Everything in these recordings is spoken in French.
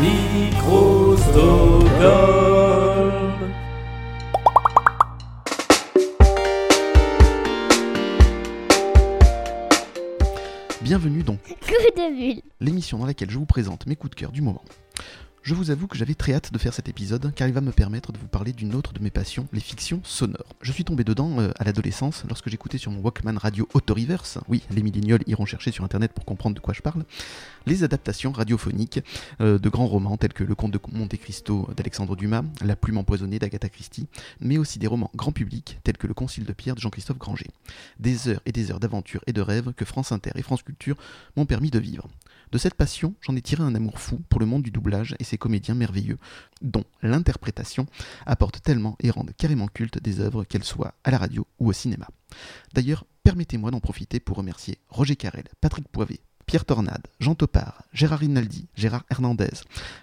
Microsoft. Bienvenue dans Coup de bulle. l'émission dans laquelle je vous présente mes coups de cœur du moment. Je vous avoue que j'avais très hâte de faire cet épisode car il va me permettre de vous parler d'une autre de mes passions, les fictions sonores. Je suis tombé dedans euh, à l'adolescence lorsque j'écoutais sur mon Walkman radio Autoreverse, oui, les millénials iront chercher sur internet pour comprendre de quoi je parle, les adaptations radiophoniques euh, de grands romans tels que Le Comte de Monte Cristo d'Alexandre Dumas, La Plume empoisonnée d'Agatha Christie, mais aussi des romans grand public tels que Le Concile de Pierre de Jean-Christophe Granger. Des heures et des heures d'aventure et de rêves que France Inter et France Culture m'ont permis de vivre. De cette passion, j'en ai tiré un amour fou pour le monde du doublage et ses comédiens merveilleux, dont l'interprétation apporte tellement et rend carrément culte des œuvres, qu'elles soient à la radio ou au cinéma. D'ailleurs, permettez-moi d'en profiter pour remercier Roger Carrel, Patrick Poivet, Pierre Tornade, Jean Topard, Gérard Rinaldi, Gérard Hernandez,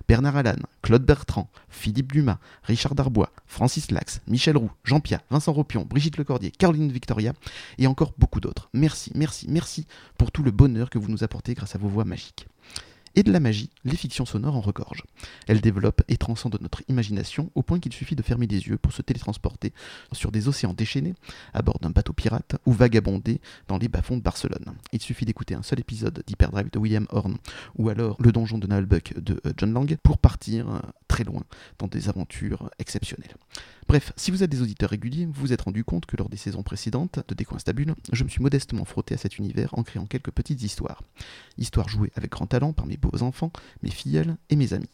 Bernard Allan, Claude Bertrand, Philippe Dumas, Richard Darbois, Francis Lax, Michel Roux, Jean Pia, Vincent Ropion, Brigitte Lecordier, Caroline Victoria et encore beaucoup d'autres. Merci, merci, merci pour tout le bonheur que vous nous apportez grâce à vos voix magiques. Et de la magie, les fictions sonores en regorgent. Elles développent et transcendent notre imagination au point qu'il suffit de fermer les yeux pour se télétransporter sur des océans déchaînés, à bord d'un bateau pirate ou vagabonder dans les bas-fonds de Barcelone. Il suffit d'écouter un seul épisode d'Hyperdrive de William Horn ou alors Le donjon de Nullbuck de euh, John Lang pour partir euh, très loin dans des aventures exceptionnelles. Bref, si vous êtes des auditeurs réguliers, vous vous êtes rendu compte que lors des saisons précédentes de Décoinstabule, je me suis modestement frotté à cet univers en créant quelques petites histoires. Histoires jouées avec grand talent par mes beaux enfants, mes filleuls et mes amis.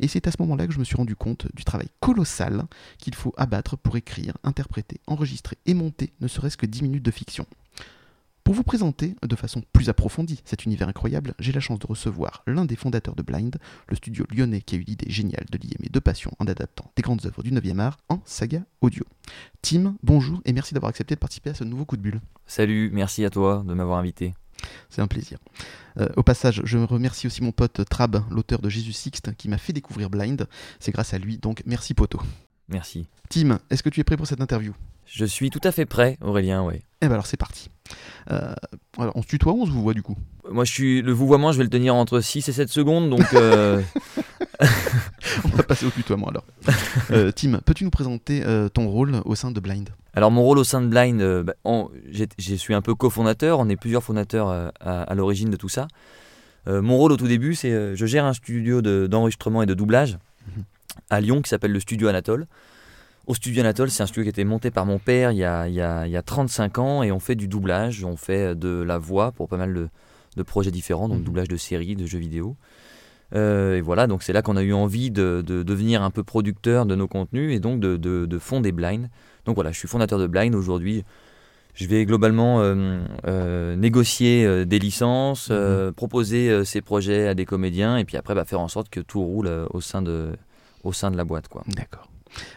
Et c'est à ce moment-là que je me suis rendu compte du travail colossal qu'il faut abattre pour écrire, interpréter, enregistrer et monter ne serait-ce que 10 minutes de fiction. Pour vous présenter de façon plus approfondie cet univers incroyable, j'ai la chance de recevoir l'un des fondateurs de Blind, le studio lyonnais qui a eu l'idée géniale de lier mes deux passions en adaptant des grandes œuvres du 9e art en saga audio. Tim, bonjour et merci d'avoir accepté de participer à ce nouveau coup de bulle. Salut, merci à toi de m'avoir invité. C'est un plaisir. Euh, au passage, je remercie aussi mon pote Trab, l'auteur de Jésus Sixte, qui m'a fait découvrir Blind. C'est grâce à lui, donc merci poto. Merci. Tim, est-ce que tu es prêt pour cette interview? Je suis tout à fait prêt, Aurélien, ouais. Eh ben alors c'est parti. Euh, alors, on se tutoie ou on se vous voit du coup? Moi, je suis le vouvoiement, je vais le tenir entre 6 et 7 secondes, donc euh, On va passer au tutoiement alors. Euh, Tim, peux-tu nous présenter ton rôle au sein de Blind? Alors mon rôle au sein de Blind, bah, on- je suis un peu cofondateur, on est plusieurs fondateurs à, à l'origine de tout ça. Mon rôle au tout début, c'est je gère un studio de- d'enregistrement et de doublage Mhm. à Lyon qui s'appelle le Studio Anatole. Au Studio Anatole, c'est un studio qui a été monté par mon père il y, a, il y a- il y a 35 ans et on fait du doublage, on fait de la voix pour pas mal de, de projets différents, donc Mhm. doublage de séries, de jeux vidéo. Euh, et voilà, donc c'est là qu'on a eu envie de, de devenir un peu producteur de nos contenus et donc de, de, de fonder Blind. Donc voilà, je suis fondateur de Blind aujourd'hui. Je vais globalement euh, euh, négocier des licences, euh, proposer ces projets à des comédiens et puis après bah, faire en sorte que tout roule au, sein de, au sein de la boîte. D'accord.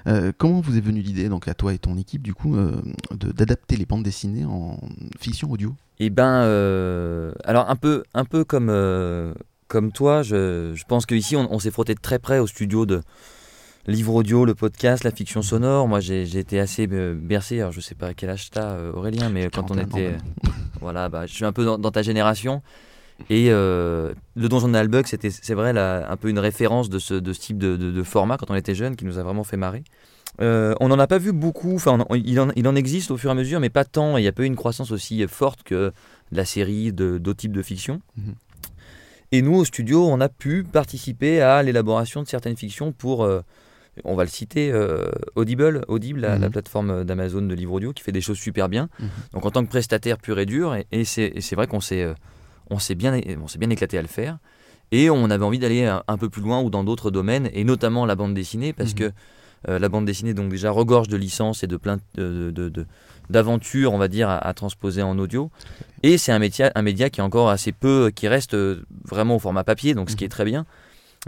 Euh, comment vous est venue l'idée, donc à toi et ton équipe, du coup, euh, d'adapter les bandes dessinées en fiction audio? Et ben, euh, alors un peu, un peu comme, comme toi, je, je pense qu'ici on, on s'est frotté de très près au studio de livre audio, le podcast, la fiction sonore. Moi j'ai été assez bercé, alors je sais pas à quel âge t'as Aurélien, mais quand on 41 ans, était... Voilà, bah, je suis un peu dans, dans ta génération. Et euh, le Donjon de Nalbuck, c'était, c'est vrai, là, un peu une référence de ce, de ce type de, de- de format quand on était jeune, qui nous a vraiment fait marrer. Euh, on n'en a pas vu beaucoup, enfin, on il, en, il en existe au fur et à mesure, mais pas tant. et Il n'y a pas eu une croissance aussi forte que de la série, de, d'autres types de fiction. Mhm. Et nous, au studio, on a pu participer à l'élaboration de certaines fictions pour, euh, on va le citer, euh, Audible, Audible la, Mhm. la plateforme d'Amazon de livre audio, qui fait des choses super bien. Mhm. Donc en tant que prestataire pur et dur, et, et c'est vrai qu'on s'est on s'est bien, on s'est bien éclaté à le faire. Et on avait envie d'aller un, un peu plus loin ou dans d'autres domaines, et notamment la bande dessinée, parce Mhm. que euh, la bande dessinée donc déjà regorge de licences et de plein de- de- de- d'aventures, on va dire, à, à transposer en audio. Et c'est un média, un média qui est encore assez peu, qui reste euh, vraiment au format papier, donc ce qui est très bien,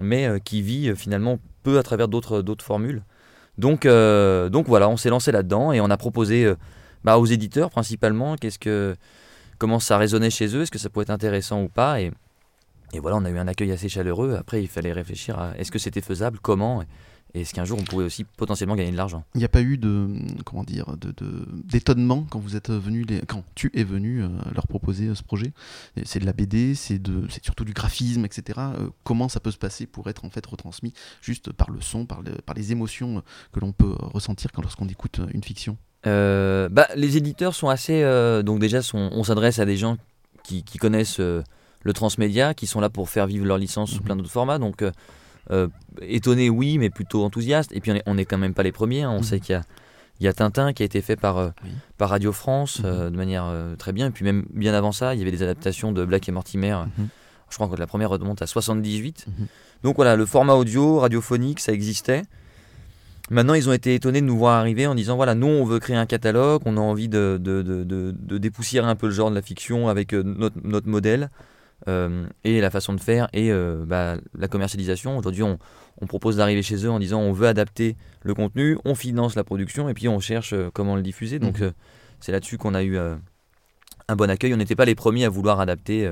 mais euh, qui vit euh, finalement peu à travers d'autres formules. Donc, euh, donc voilà, on s'est lancé là-dedans et on a proposé euh, bah, aux éditeurs principalement qu'est-ce que comment ça résonnait chez eux, est-ce que ça pouvait être intéressant ou pas. Et, et voilà, on a eu un accueil assez chaleureux. Après, il fallait réfléchir à est-ce que c'était faisable, comment. et est-ce qu'un jour on pourrait aussi potentiellement gagner de l'argent? Il n'y a pas eu de comment dire de, d'étonnement quand vous êtes venu les, quand tu es venu euh, leur proposer euh, ce projet? Et C'est de la BD, c'est surtout du graphisme, etc. Euh, comment ça peut se passer pour être en fait retransmis juste par le son, par, par les émotions que l'on peut ressentir quand lorsqu'on écoute une fiction? Euh, bah, les éditeurs sont assez. euh, donc, déjà, sont- on s'adresse à des gens qui, qui connaissent euh, le transmédia, qui sont là pour faire vivre leur licence sous Mhm. plein d'autres formats. Donc, étonné, oui, mais plutôt enthousiaste. Et puis, on est, on est quand même pas les premiers. hein. On Mhm. sait qu'il y a, il y a Tintin qui a été fait par, Oui. par Radio France Mhm. euh, de manière euh, très bien. Et puis, même bien avant ça, il y avait des adaptations de Black et Mortimer. Je crois que la première remonte à 78. Mhm. Donc voilà, le format audio, radiophonique, ça existait. Maintenant, ils ont été étonnés de nous voir arriver en disant voilà, nous, on veut créer un catalogue, on a envie de, de, de, de- de dépoussiérer un peu le genre de la fiction avec euh, notre, notre modèle euh, et la façon de faire et euh, bah, la commercialisation. Aujourd'hui, on, on propose d'arriver chez eux en disant on veut adapter le contenu, on finance la production et puis on cherche comment le diffuser. Donc, Mhm. c'est là-dessus qu'on a eu euh, un bon accueil. On n'était pas les premiers à vouloir adapter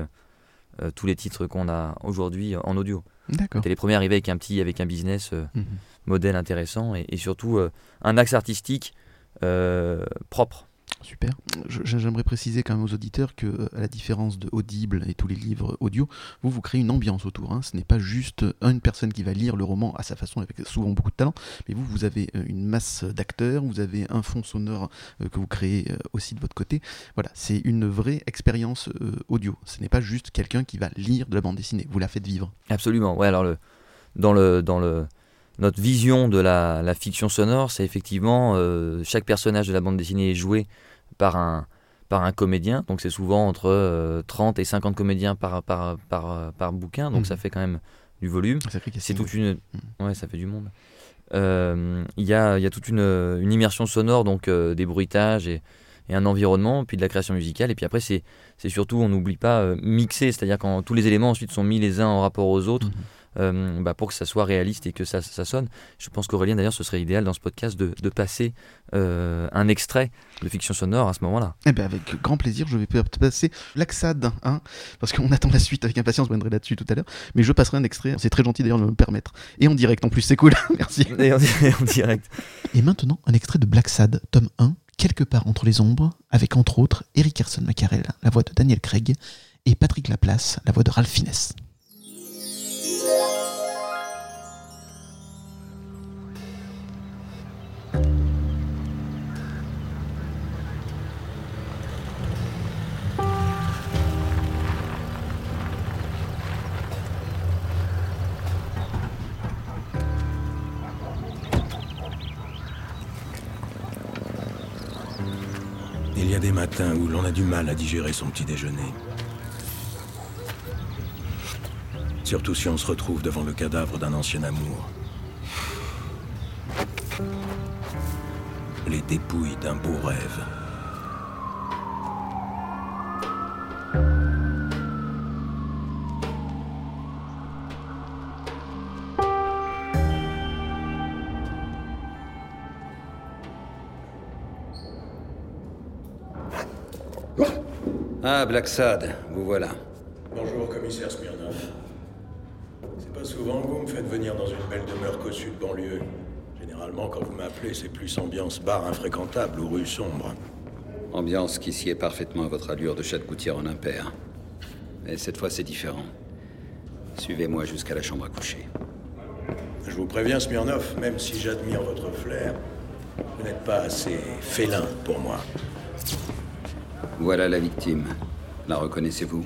tous les titres qu'on a aujourd'hui en audio. D'accord. C'était les premiers arrivés avec un petit, avec un business Mhm. Modèle intéressant et, et surtout euh, un axe artistique euh, propre. Super. J'aimerais préciser quand même aux auditeurs que, euh, à la différence de Audible et tous les livres audio, vous vous créez une ambiance autour. hein. Ce n'est pas juste une personne qui va lire le roman à sa façon, avec souvent beaucoup de talent, mais vous, vous avez une masse d'acteurs, vous avez un fond sonore que vous créez aussi de votre côté. Voilà, c'est une vraie expérience audio. Ce n'est pas juste quelqu'un qui va lire de la bande dessinée. Vous la faites vivre. Absolument. Ouais, alors le, dans le, dans le, notre vision de la, la fiction sonore, c'est effectivement euh, chaque personnage de la bande dessinée est joué par un, par un comédien. Donc c'est souvent entre euh, 30 et 50 comédiens par, par, par, par bouquin. Donc Mhm. ça fait quand même du volume. C'est toute une. Ouais, ça fait du monde. Euh, Il y, a, y a toute une, une immersion sonore, donc euh, des bruitages et, et un environnement, puis de la création musicale. Et puis après, c'est surtout, on n'oublie pas, euh, mixer, c'est-à-dire quand tous les éléments ensuite sont mis les uns en rapport aux autres. Mhm. Euh, bah, pour que ça soit réaliste et que ça, ça sonne. Je pense qu'Aurélien, d'ailleurs, ce serait idéal dans ce podcast de, de passer euh, un extrait de fiction sonore à ce moment-là. Eh ben avec grand plaisir, je vais pa- passer l'Axad, hein, parce qu'on attend la suite avec impatience, je reviendrai là-dessus tout à l'heure, mais je passerai un extrait, c'est très gentil d'ailleurs de me permettre, et en direct en plus, c'est cool, merci. Et en, en direct. Et maintenant, un extrait de Black Sad, tome 1, Quelque part entre les ombres, avec entre autres Eric Carson Maccarel, la voix de Daniel Craig, et Patrick Laplace, la voix de Ralph Fiennes. Où l'on a du mal à digérer son petit déjeuner. Surtout si on se retrouve devant le cadavre d'un ancien amour. Les dépouilles d'un beau rêve. Ah, Black Sad, vous voilà. Bonjour, commissaire Smirnov. C'est pas souvent que vous me faites venir dans une belle demeure cossue de banlieue. Généralement, quand vous m'appelez, c'est plus ambiance bar infréquentable ou rue sombre. Ambiance qui sied parfaitement à votre allure de chat de gouttière en impair. Mais cette fois, c'est différent. Suivez-moi jusqu'à la chambre à coucher. Je vous préviens, Smirnov, même si j'admire votre flair, vous n'êtes pas assez félin pour moi. Voilà la victime. La reconnaissez-vous?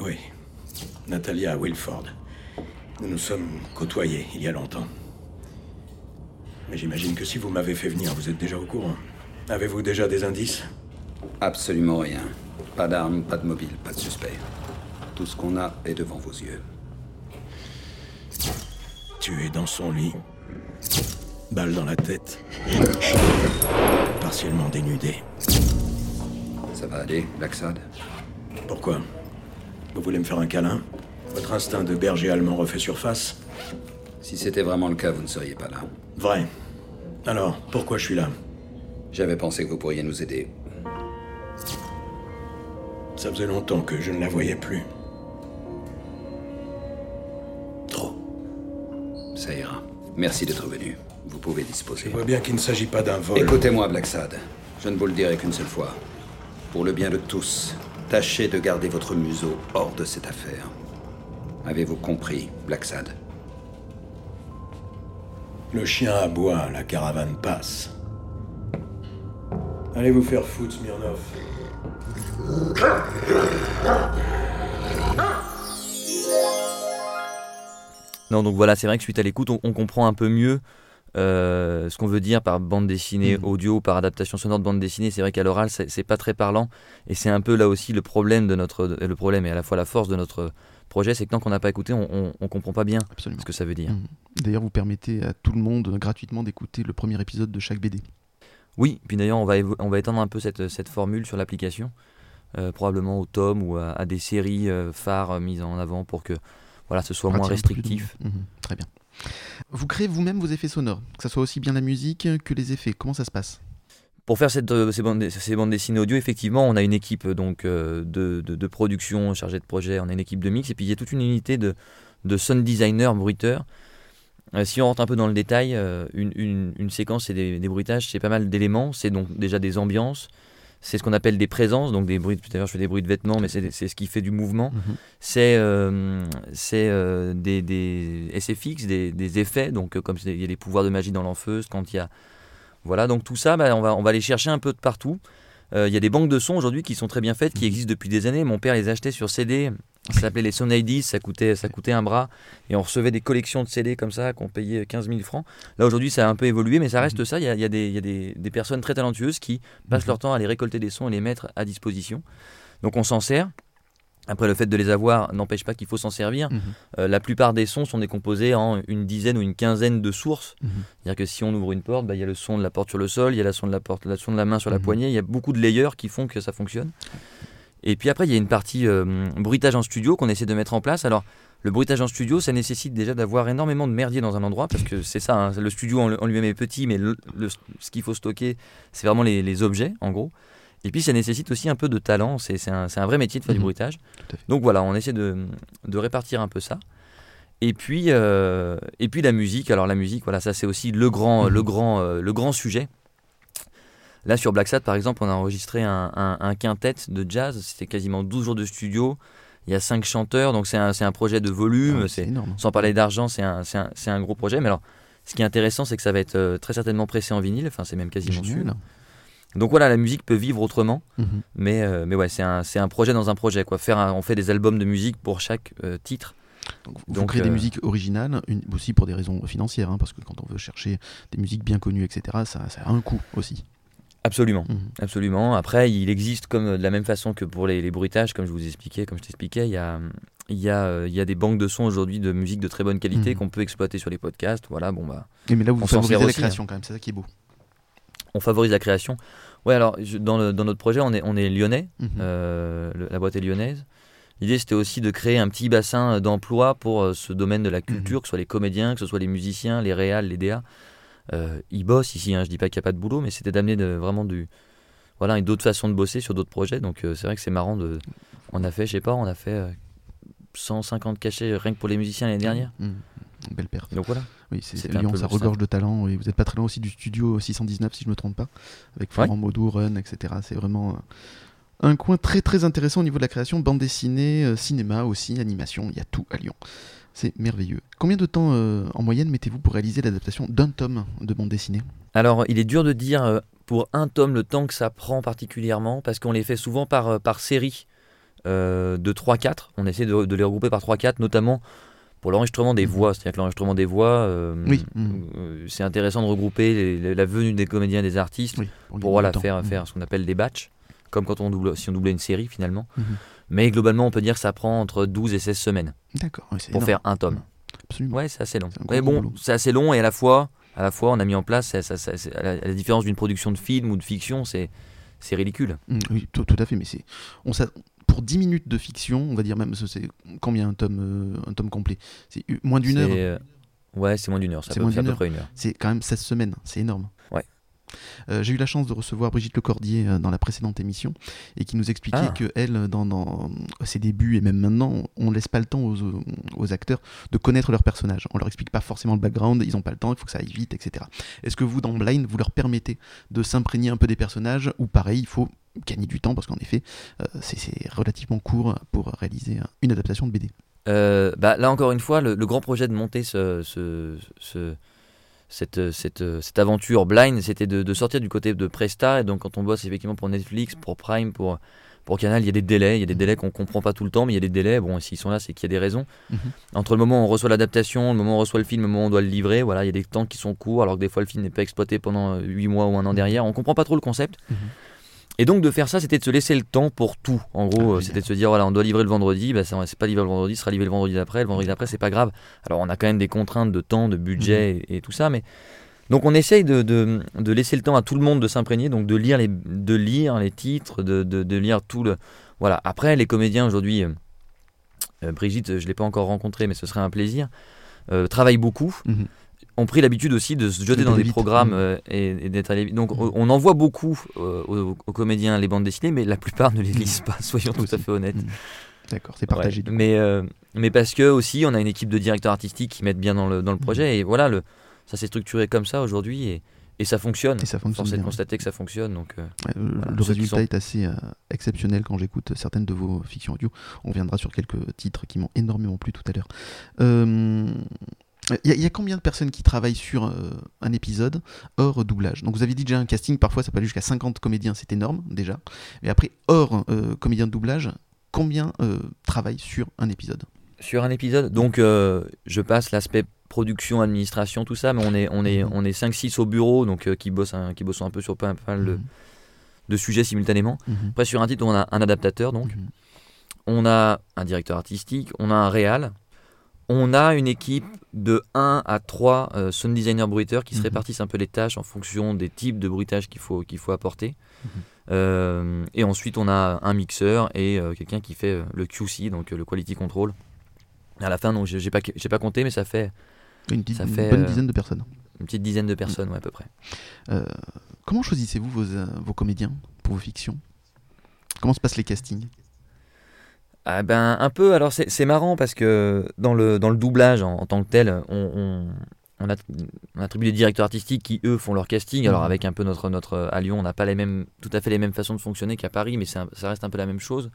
Oui. Natalia Wilford. Nous nous sommes côtoyés il y a longtemps. Mais j'imagine que si vous m'avez fait venir, vous êtes déjà au courant. Avez-vous déjà des indices? Absolument rien. Pas d'armes, pas de mobile, pas de suspect. Tout ce qu'on a est devant vos yeux. Tué dans son lit. Balle dans la tête. Partiellement dénudé. Ça va aller, Black Sad Pourquoi? Vous voulez me faire un câlin? Votre instinct de berger allemand refait surface? Si c'était vraiment le cas, vous ne seriez pas là. Vrai. Alors, pourquoi je suis là? J'avais pensé que vous pourriez nous aider. Ça faisait longtemps que je ne la voyais plus. Ça ira. Merci d'être venu. Vous pouvez Je disposer. vois bien qu'il ne s'agit pas d'un vol. Écoutez-moi, Blacksad. Je ne vous le dirai qu'une seule fois. Pour le bien de tous, tâchez de garder votre museau hors de cette affaire. Avez-vous compris, Blacksad? Le chien aboie, la caravane passe. Allez vous faire foutre, Smirnov. Non, donc voilà, c'est vrai que suite à l'écoute, on, on comprend un peu mieux euh, ce qu'on veut dire par bande dessinée Mhm. audio, par adaptation sonore de bande dessinée. C'est vrai qu'à l'oral, c'est pas très parlant. Et c'est un peu là aussi le problème de notre. Le problème et à la fois la force de notre projet, c'est que tant qu'on n'a pas écouté, on, on comprend pas bien Absolument. ce que ça veut dire. Mhm. D'ailleurs, vous permettez à tout le monde gratuitement d'écouter le premier épisode de chaque BD. Oui, puis d'ailleurs, on va, on va étendre un peu cette, cette formule sur l'application, euh, probablement au tome ou à, à des séries euh, phares mises en avant pour que voilà, ce soit moins restrictif. Mhm. Très bien. Vous créez vous-même vos effets sonores, que ce soit aussi bien la musique que les effets. Comment ça se passe? Pour faire cette, euh, ces, bandes, ces bandes dessinées audio, effectivement, on a une équipe euh, donc, euh, de, de- de production chargée de projet, on a une équipe de mix, et puis il y a toute une unité de, de sound designer, bruiteurs. Euh, si on rentre un peu dans le détail, euh, une, une- une séquence et des, des bruitages, c'est pas mal d'éléments. C'est donc déjà des ambiances, c'est ce qu'on appelle des présences, donc des bruits. Tout à l'heure, je fais des bruits de vêtements, mais c'est ce qui fait du mouvement. Mhm. C'est euh, c'est, euh, des, des SFX, des, des effets, donc euh, comme il y a les pouvoirs de magie dans l'enfeuse, quand il y a. Voilà, donc tout ça, bah, on, va, on va les chercher un peu de partout. Euh, Il y a des banques de sons aujourd'hui qui sont très bien faites, qui existent depuis des années. Mon père les achetait sur CD, ça s'appelait les Sound IDs, ça coûtait, ça coûtait un bras, et on recevait des collections de CD comme ça, qu'on payait 15 000 francs. Là aujourd'hui, ça a un peu évolué, mais ça reste ça. Il y a, il y a des, il y a des- des personnes très talentueuses qui passent Mhm. leur temps à les récolter des sons et les mettre à disposition. Donc on s'en sert. Après, le fait de les avoir n'empêche pas qu'il faut s'en servir. Mhm. Euh, la plupart des sons sont décomposés en une dizaine ou une quinzaine de sources. Mhm. C'est-à-dire que si on ouvre une porte, bah, il y a le son de la porte sur le sol, il y a le son de la, porte, le son de la main sur la Mhm. poignée, il y a beaucoup de layers qui font que ça fonctionne. Et puis après, il y a une partie euh, bruitage en studio qu'on essaie de mettre en place. Alors, le bruitage en studio, ça nécessite déjà d'avoir énormément de merdier dans un endroit, parce que c'est ça, hein, le studio en, lui-même est petit, mais le- le- ce qu'il faut stocker, c'est vraiment les, les objets, en gros. Et puis, ça nécessite aussi un peu de talent, c'est un, vrai métier de faire du Mhm. bruitage. Donc voilà, on essaie de, de répartir un peu ça. Et puis, euh, et puis la musique, alors la musique, voilà, ça c'est aussi le grand, Mhm. le, grand, euh, le grand sujet. Là sur Black Sat, par exemple, on a enregistré un, un, un quintet de jazz, c'était quasiment 12 jours de studio, il y a 5 chanteurs, donc c'est un, projet de volume, Ah, c'est, énorme. sans parler d'argent, c'est un, gros projet. Mais alors, ce qui est intéressant, c'est que ça va être euh, très certainement pressé en vinyle, enfin c'est même quasiment sûr. Donc voilà, la musique peut vivre autrement. Mhm. Mais, euh, mais ouais, c'est un, projet dans un projet. Quoi. Faire on fait des albums de musique pour chaque euh, titre. Donc, vous Donc, créez des euh, musiques originales, une- aussi pour des raisons financières, hein, parce que quand on veut chercher des musiques bien connues, etc., ça, ça a un coût aussi. Absolument. Mhm. Absolument. Après, il existe comme euh, de la même façon que pour les, les bruitages, comme je vous expliquais, comme je t'expliquais, il y a, il y, a, euh, il y a des banques de sons aujourd'hui de musique de très bonne qualité Mhm. qu'on peut exploiter sur les podcasts. Voilà, bon bah, Et mais là, vous favorisez la aussi, hein. création quand même, c'est ça qui est beau. on favorise la création. Ouais, alors je- dans, le- dans notre projet, on est, on est lyonnais. Mhm. Euh, le- la boîte est lyonnaise. L'idée, c'était aussi de créer un petit bassin d'emploi pour ce domaine de la culture, que ce soit les comédiens, que ce soit les musiciens, les réals, les DA. Euh, ils bossent ici, hein, je dis pas qu'il n'y a pas de boulot, mais c'était d'amener vraiment du. Voilà, une d'autres façons de bosser sur d'autres projets. Donc euh, c'est vrai que c'est marrant. De, on a fait, je sais pas, on a fait euh, 150 cachets rien que pour les musiciens l'année dernière. Mhm. Belle perte. Donc voilà. Oui, c'est Lyon, ça regorge de talent. Et vous n'êtes pas très loin aussi du studio 619, si je ne me trompe pas, avec Florent Maudou, Run, etc. C'est vraiment euh, un coin très très intéressant au niveau de la création, bande dessinée, euh, cinéma aussi, animation, il y a tout à Lyon. C'est merveilleux. Combien de temps euh, en moyenne mettez-vous pour réaliser l'adaptation d'un tome de bande dessinée? Alors, il est dur de dire euh, pour un tome le temps que ça prend particulièrement, parce qu'on les fait souvent par, euh, par série de 3-4. On essaie de, de les regrouper par 3-4, notamment pour l'enregistrement des Mhm. voix. C'est-à-dire que l'enregistrement des voix, Oui. C'est intéressant de regrouper les- les- la venue des comédiens et des artistes Oui, pour voilà, faire, Mhm. faire ce qu'on appelle des batchs, comme quand on double, si on doublait une série finalement. Mhm. Mais globalement, on peut dire que ça prend entre 12 et 16 semaines D'accord, pour énorme. faire un tome. Absolument. Ouais, c'est assez long. Mais bon, c'est assez long et à la fois, à la fois, on a mis en place, ça- ça- ça- c'est- à, la, à la différence d'une production de film ou de fiction, c'est c'est ridicule. Mm, oui, tout, tout à fait, mais c'est on pour 10 minutes de fiction, on va dire même ce- c'est combien un tome euh, un tome complet? C'est moins d'une heure? euh, Ouais, c'est moins d'une heure. C'est à peu près une heure. C'est quand même 16 semaines, c'est énorme. Euh, J'ai eu la chance de recevoir Brigitte Lecordier euh, dans la précédente émission et qui nous expliquait Ah. que elle, dans, dans ses débuts et même maintenant, on laisse pas le temps aux, aux acteurs de connaître leur personnage. On leur explique pas forcément le background, ils ont pas le temps, il faut que ça aille vite, etc. Est-ce que vous, dans Blind, vous leur permettez de s'imprégner un peu des personnages ou pareil, il faut gagner du temps parce qu'en effet, euh, c'est relativement court pour réaliser euh, une adaptation de BD. Euh, bah, là encore une fois, le, le grand projet de monter ce, ce- ce- cette, cette, cette aventure blind, c'était de, de sortir du côté de Presta. Et donc quand on bosse effectivement pour Netflix, pour Prime, pour, pour Canal, il y a des délais. Il y a des délais qu'on comprend pas tout le temps, mais il y a des délais. Bon, s'ils sont là, c'est qu'il y a des raisons. Mhm. Entre le moment où on reçoit l'adaptation, le moment où on reçoit le film, le moment où on doit le livrer, voilà, il y a des temps qui sont courts, alors que des fois le film n'est pas exploité pendant 8 mois ou un an derrière. On comprend pas trop le concept. Mhm. Et donc de faire ça, c'était de se laisser le temps pour tout. En gros, Ah, euh, c'était de se dire voilà, on doit livrer le vendredi, bah, c'est pas livré le vendredi, ce sera livré le vendredi d'après. Le vendredi d'après, c'est pas grave. Alors on a quand même des contraintes de temps, de budget Mhm. et, et tout ça, mais donc on essaye de, de- de laisser le temps à tout le monde de s'imprégner, donc de lire les, de lire les titres, de, lire tout le. Voilà. Après, les comédiens aujourd'hui, euh, euh, Brigitte, je l'ai pas encore rencontrée, mais ce serait un plaisir. euh, travaillent beaucoup, Mhm. Ont pris l'habitude aussi de se jeter dans des vite. programmes Mhm. euh, et, et d'être allés. Donc Mhm. on on envoie beaucoup euh, aux, aux comédiens les bandes dessinées, mais la plupart ne les lisent pas, soyons tout à fait honnêtes. D'accord, c'est partagé. Ouais, mais, euh, mais parce que aussi on a une équipe de directeurs artistiques qui mettent bien dans le, dans le projet et voilà, le, ça s'est structuré comme ça aujourd'hui et, et ça fonctionne. Et ça fonctionne Force de constater que ça fonctionne. Donc, Ouais, le- Voilà, résultat sont- est assez exceptionnel quand j'écoute certaines de vos fictions audio. On viendra sur quelques titres qui m'ont énormément plu tout à l'heure. Euh, Il y, a- il y a combien de personnes qui travaillent sur euh, un épisode hors doublage? Donc vous avez dit déjà un casting, parfois ça peut aller jusqu'à 50 comédiens, c'est énorme déjà. Mais après, hors euh, comédien de doublage, combien euh, travaillent sur un épisode? Sur un épisode, donc je passe l'aspect production, administration, tout ça, mais on est, on est, Mhm. on est 5-6 au bureau, donc qui, bossent un, qui bossent un peu sur pas pas mal de, Mhm. de sujets simultanément. Mhm. Après, sur un titre, on a un adaptateur, donc. On a un directeur artistique, on a un réal, on a une équipe de 1 à 3 euh, sound designers bruiteurs qui se Mhm. répartissent un peu les tâches en fonction des types de bruitage qu'il faut, qu'il faut apporter. Mhm. Euh, et ensuite, on a un mixeur et euh, quelqu'un qui fait le QC, donc le quality control. À la fin, donc j'ai pas, pas compté, mais ça fait Une, petite- Ça une fait, bonne dizaine de personnes. une petite dizaine de personnes, ouais, à peu près. Comment choisissez-vous vos, vos comédiens pour vos fictions? Comment se passent les castings? Ah ben un peu, alors c'est marrant parce que dans le, dans le doublage en, en tant que tel, on, attribue des directeurs artistiques qui eux font leur casting, alors Mhm. avec un peu notre, notre à Lyon, on n'a pas les mêmes, tout à fait les mêmes façons de fonctionner qu'à Paris, mais un- ça reste un peu la même chose.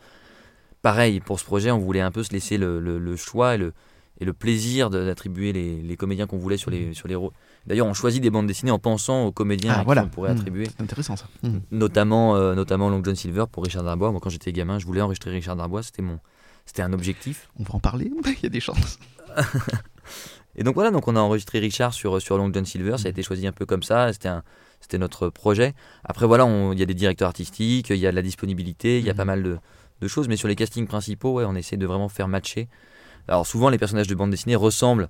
Pareil, pour ce projet, on voulait un peu se laisser le, le- le choix et le, et le plaisir d'attribuer les, les comédiens qu'on voulait sur les, sur les rôles. D'ailleurs, on choisit des bandes dessinées en pensant aux comédiens Ah, à qui voilà. on pourrait Mhm. attribuer C'est intéressant ça. Mhm. notamment, euh, notamment Long John Silver pour Richard Darbois. Moi, quand j'étais gamin, je voulais enregistrer Richard Darbois, c'était mon, c'était un objectif. On va en parler Il y a des chances. Et donc voilà, donc on a enregistré Richard sur, sur Long John Silver, ça a été choisi un peu comme ça, c'était un, c'était notre projet. Après voilà, il y a des directeurs artistiques, il y a de la disponibilité, il y a pas mal de, de choses, mais sur les castings principaux, ouais, on essaie de vraiment faire matcher. Alors souvent, les personnages de bande dessinée ressemblent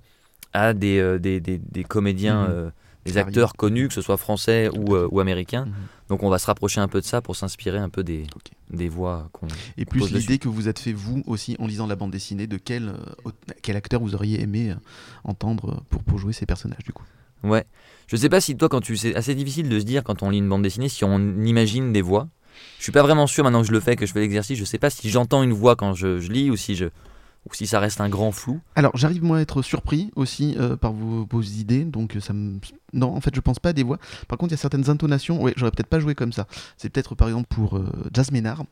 à des, euh, des, des, des comédiens, Mhm. euh, des acteurs connus, que ce soit français ou, euh, ou américains. Mhm. Donc on va se rapprocher un peu de ça pour s'inspirer un peu des, des voix qu'on... Et plus l'idée que vous êtes fait vous aussi en lisant la bande dessinée de quel, quel acteur vous auriez aimé entendre pour, pour jouer ces personnages du coup? Ouais. Je sais pas si toi, quand tu. C'est assez difficile de se dire quand on lit une bande dessinée si on imagine des voix. Je suis pas vraiment sûr maintenant que je le fais, que je fais l'exercice. Je sais pas si j'entends une voix quand je, je lis ou si, je, si ça reste un grand flou. Alors j'arrive moi à être surpris aussi euh, par vos, vos idées, donc euh, ça me... Non, en fait je pense pas à des voix. Par contre il y a certaines intonations, ouais, j'aurais peut-être pas joué comme ça. C'est peut-être par exemple pour euh, Jazz Ménard.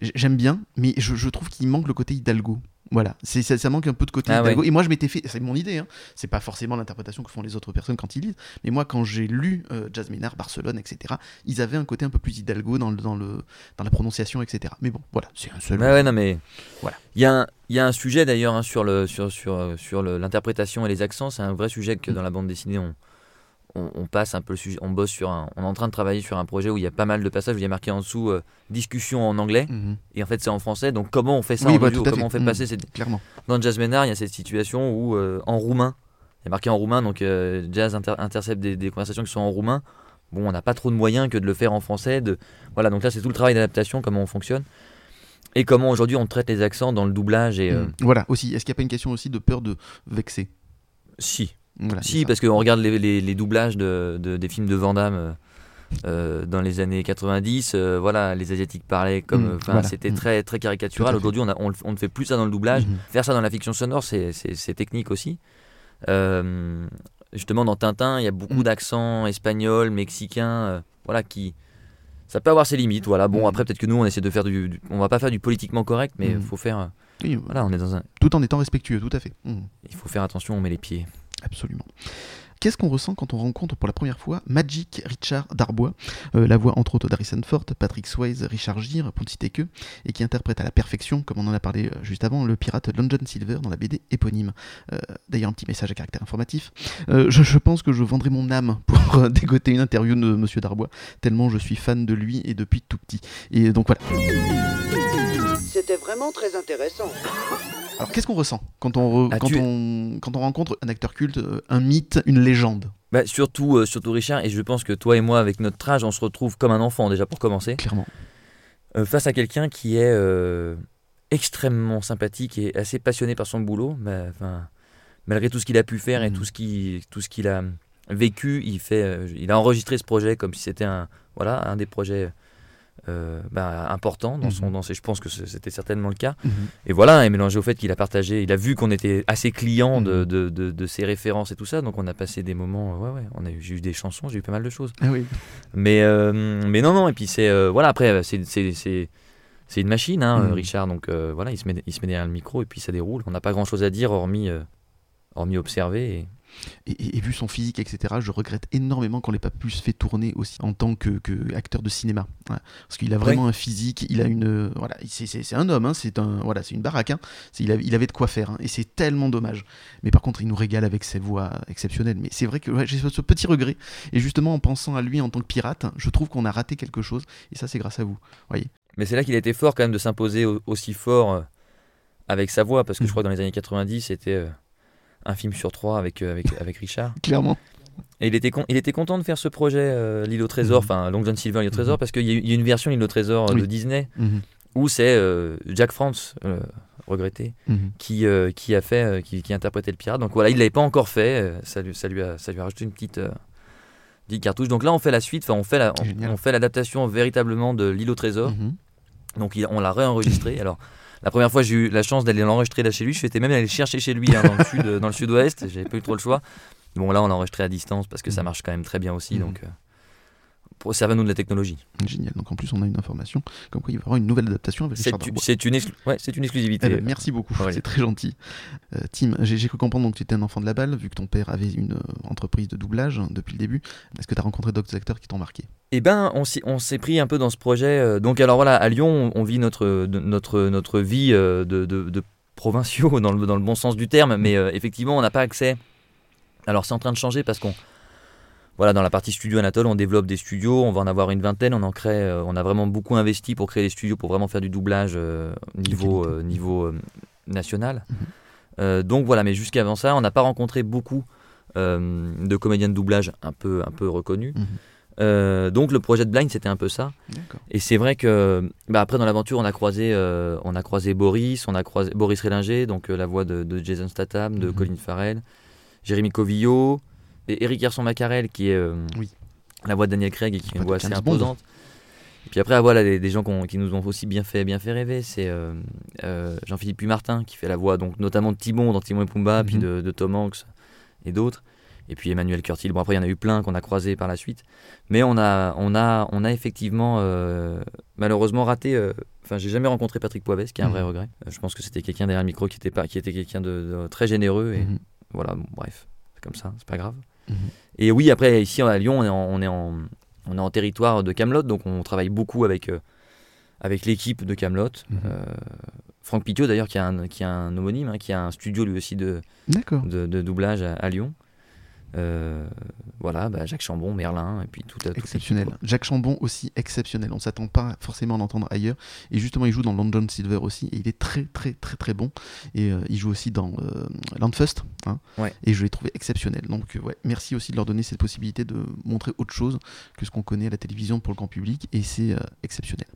J'aime bien, mais je trouve qu'il manque le côté Hidalgo. Voilà, c'est ça, ça manque un peu de côté Ah Hidalgo. ouais. Et moi je m'étais fait, c'est mon idée, hein. c'est pas forcément l'interprétation que font les autres personnes quand ils lisent, mais moi quand j'ai lu euh, Jazz Ménard, Barcelone, etc., ils avaient un côté un peu plus Hidalgo dans, le, dans, le, dans la prononciation, etc. Mais bon, voilà, c'est un seul. Ouais, ouais, non, mais. Voilà. Il y, a un- y a un sujet d'ailleurs hein, sur, le, sur, sur, euh, sur le- l'interprétation et les accents. C'est un vrai sujet que Mm. dans la bande dessinée, on, on, on passe un peu le sujet. On bosse sur un. On est en train de travailler sur un projet où il y a pas mal de passages où il y a marqué en dessous euh, discussion en anglais. Mhm, Et en fait, c'est en français. Donc, comment on fait ça Oui, en bah, audio Comment on fait Mm. passer cette, clairement. Dans Jazz Ménard, il y a cette situation où, euh, en roumain, il y a marqué en roumain, donc euh, Jazz inter- intercepte des, des conversations qui sont en roumain. Bon, on n'a pas trop de moyens que de le faire en français. De... Voilà, donc là, c'est tout le travail d'adaptation, comment on fonctionne. Et comment aujourd'hui on traite les accents dans le doublage. Et, euh, Mhm. Voilà, aussi, est-ce qu'il n'y a pas une question aussi de peur de vexer? Si, Voilà, si parce qu'on regarde les, les- les doublages de, de- des films de Van Damme. euh, Euh, dans les années 90, euh, voilà, les Asiatiques parlaient comme. Mm, voilà. C'était Mm. très, très caricatural. Aujourd'hui, on, ne fait plus ça dans le doublage. Mhm. Faire ça dans la fiction sonore, c'est- technique aussi. Euh, justement, dans Tintin, il y a beaucoup Mm. d'accents espagnols, mexicains, voilà, qui. Ça peut avoir ses limites, voilà. Bon, après, peut-être que nous, on essaie de faire du. du- on va pas faire du politiquement correct, mais il faut faire. Oui, Voilà, on est dans un. Tout en étant respectueux, tout à fait. Il faut faire attention, on met les pieds. Absolument. Qu'est-ce qu'on ressent quand on rencontre pour la première fois Magic Richard Darbois, euh, la voix entre autres d'Harrison Ford, Patrick Swayze, Richard Gere, pour ne citer que, et qui interprète à la perfection, comme on en a parlé euh, juste avant, le pirate Long John Silver dans la BD éponyme. Euh, D'ailleurs, un petit message à caractère informatif. Je, je pense que je vendrai mon âme pour dégoter une interview de Monsieur Darbois, tellement je suis fan de lui et depuis tout petit. Et donc voilà. C'était vraiment très intéressant. Alors qu'est-ce qu'on ressent quand on, re- Ah, quand, tu- on, quand on rencontre un acteur culte, euh, un mythe, une légende? Bah, surtout, euh, surtout Richard, et je pense que toi et moi, avec notre âge, on se retrouve comme un enfant déjà pour commencer, Clairement. euh, face à quelqu'un qui est euh, extrêmement sympathique et assez passionné par son boulot. bah, malgré tout ce qu'il a pu faire et Mhm. tout ce qui, tout ce qu'il a vécu, il fait, euh, il a enregistré ce projet comme si c'était un, voilà, un des projets euh, bah, importants dans son, Mhm. dans ses- je pense que c'était certainement le cas. Mhm. Et voilà, et mélangé au fait qu'il a partagé, il a vu qu'on était assez client de, Mhm. de, de- de ses références et tout ça, donc on a passé des moments, ouais, ouais, on a eu, j'ai eu des chansons, j'ai eu pas mal de choses. Ah oui. Mais, euh, mais non, non, et puis c'est, euh, voilà, après, c'est, c'est, c'est, c'est une machine, hein, Mhm. Richard, donc voilà, il se, met, il se met derrière le micro et puis ça déroule. On n'a pas grand chose à dire hormis, hormis observer. Et... Et, vu son physique, etc., je regrette énormément qu'on l'ait pas pu se fait tourner aussi en tant que, que acteur de cinéma. Parce qu'il a vraiment un physique, il a une, voilà, c'est, un homme, hein, c'est un, voilà, une baraque. hein. Il, avait, il avait de quoi faire, hein, et c'est tellement dommage. Mais par contre, il nous régale avec ses voix exceptionnelles. Mais c'est vrai que ouais, j'ai ce, petit regret. Et justement, en pensant à lui en tant que pirate, je trouve qu'on a raté quelque chose. Et ça, c'est grâce à vous. Mais c'est là qu'il a été fort quand même de s'imposer au- aussi fort euh, avec sa voix, parce que Mhm. je crois que dans les années 90, c'était euh, un film sur trois avec, euh, avec, avec Richard. Clairement. Et il était, con- il était content de faire ce projet, euh, L'île au trésor, Mhm. enfin Long John Silver, L'île au Mhm. trésor, parce qu'il y, a y une version L'île au trésor euh, de. Disney Mhm. où c'est euh, Jack France, regretté, qui, qui a fait, qui, qui a interprété le pirate. Donc voilà, il l'avait pas encore fait. ça, lui, ça, lui a, ça lui a rajouté une petite, petite cartouche. Donc là, on fait la suite. Enfin, on fait la, Génial. on, on fait l'adaptation véritablement de L'île au trésor. Donc il- on l'a réenregistré. Alors la première fois, j'ai eu la chance d'aller l'enregistrer là chez lui. Je suis même aller le chercher chez lui hein, dans le sud, dans le sud-ouest. J'avais pas eu trop le choix. Bon là, on l'a enregistré à distance parce que ça Mhm. marche quand même très bien aussi. Mhm. Donc euh, servez-nous de la technologie. Génial. Donc en plus, on a une information comme quoi il va y avoir une nouvelle adaptation avec Richard Darbois. c'est une, exclu- ouais, c'est une exclusivité. Eh ben, merci beaucoup, Ouais. c'est très gentil. Euh, Tim, j'ai cru comprendre donc, que tu étais un enfant de la balle, vu que ton père avait une euh, entreprise de doublage hein, depuis le début. Est-ce que tu as rencontré d'autres acteurs qui t'ont marqué? Eh ben, on s'est pris un peu dans ce projet. euh, Donc, alors voilà, à Lyon, on, on vit notre, notre, notre vie de, de- de provinciaux dans le, dans le bon sens du terme, mais euh, effectivement, on n'a pas accès. Alors, c'est en train de changer parce qu'on. Voilà, dans la partie studio Anatole, on développe des studios, on va en avoir une vingtaine, on en crée, euh, on a vraiment beaucoup investi pour créer des studios, pour vraiment faire du doublage euh, niveau, euh, niveau euh, national. Mhm. Donc voilà, mais jusqu'avant ça, on n'a pas rencontré beaucoup de comédiens de doublage un peu, un peu reconnus. Mhm. Donc le projet de Blind, c'était un peu ça. Et c'est vrai que bah, après dans l'aventure, on a croisé, on a croisé Boris, on a croisé Boris Rélinger, donc la voix de, de Jason Statham, de Mhm. Colin Farrell, Jérémy Covillo, et Eric Herson Macarel qui est euh, Oui. la voix de Daniel Craig et qui est une voix assez imposante. Et puis après, voilà, des, des gens qui nous ont aussi bien fait, bien fait rêver, c'est euh, euh, Jean-Philippe Puy-Martin qui fait la voix, donc notamment de Timon dans Timon et Pumba, puis Mhm. de, de Tom Hanks et d'autres. Et puis Emmanuel Curtil. Bon, après, il y en a eu plein qu'on a croisés par la suite. Mais on a, on a, on a effectivement, euh, malheureusement, raté. Enfin, j'ai jamais rencontré Patrick Poivès, qui est un vrai Mhm. regret. Je pense que c'était quelqu'un derrière le micro qui était, pas, qui était quelqu'un de, de très généreux. Et Mhm. voilà, bon, bref, c'est comme ça, c'est pas grave. Mhm. Et oui, après, ici à Lyon, on est en, on est en, on est en territoire de Camelot, donc on travaille beaucoup avec, euh, avec l'équipe de Camelot. Mhm. Franck Pitiot, d'ailleurs, qui, a un- qui a un homonyme, hein, qui a un studio lui aussi de, D'accord. de, de doublage à, à Lyon. Euh, voilà, bah, Jacques Chambon, Merlin, et puis tout, l'équipe, Exceptionnel. Jacques Chambon aussi exceptionnel. On s'attend pas forcément à l'entendre ailleurs. Et justement, il joue dans London Silver aussi. Et il est très, très, très, très bon. Et euh, il joue aussi dans euh, Landfust. hein. Ouais. Et je l'ai trouvé exceptionnel. Donc, euh, ouais, merci aussi de leur donner cette possibilité de montrer autre chose que ce qu'on connaît à la télévision pour le grand public. Et c'est exceptionnel.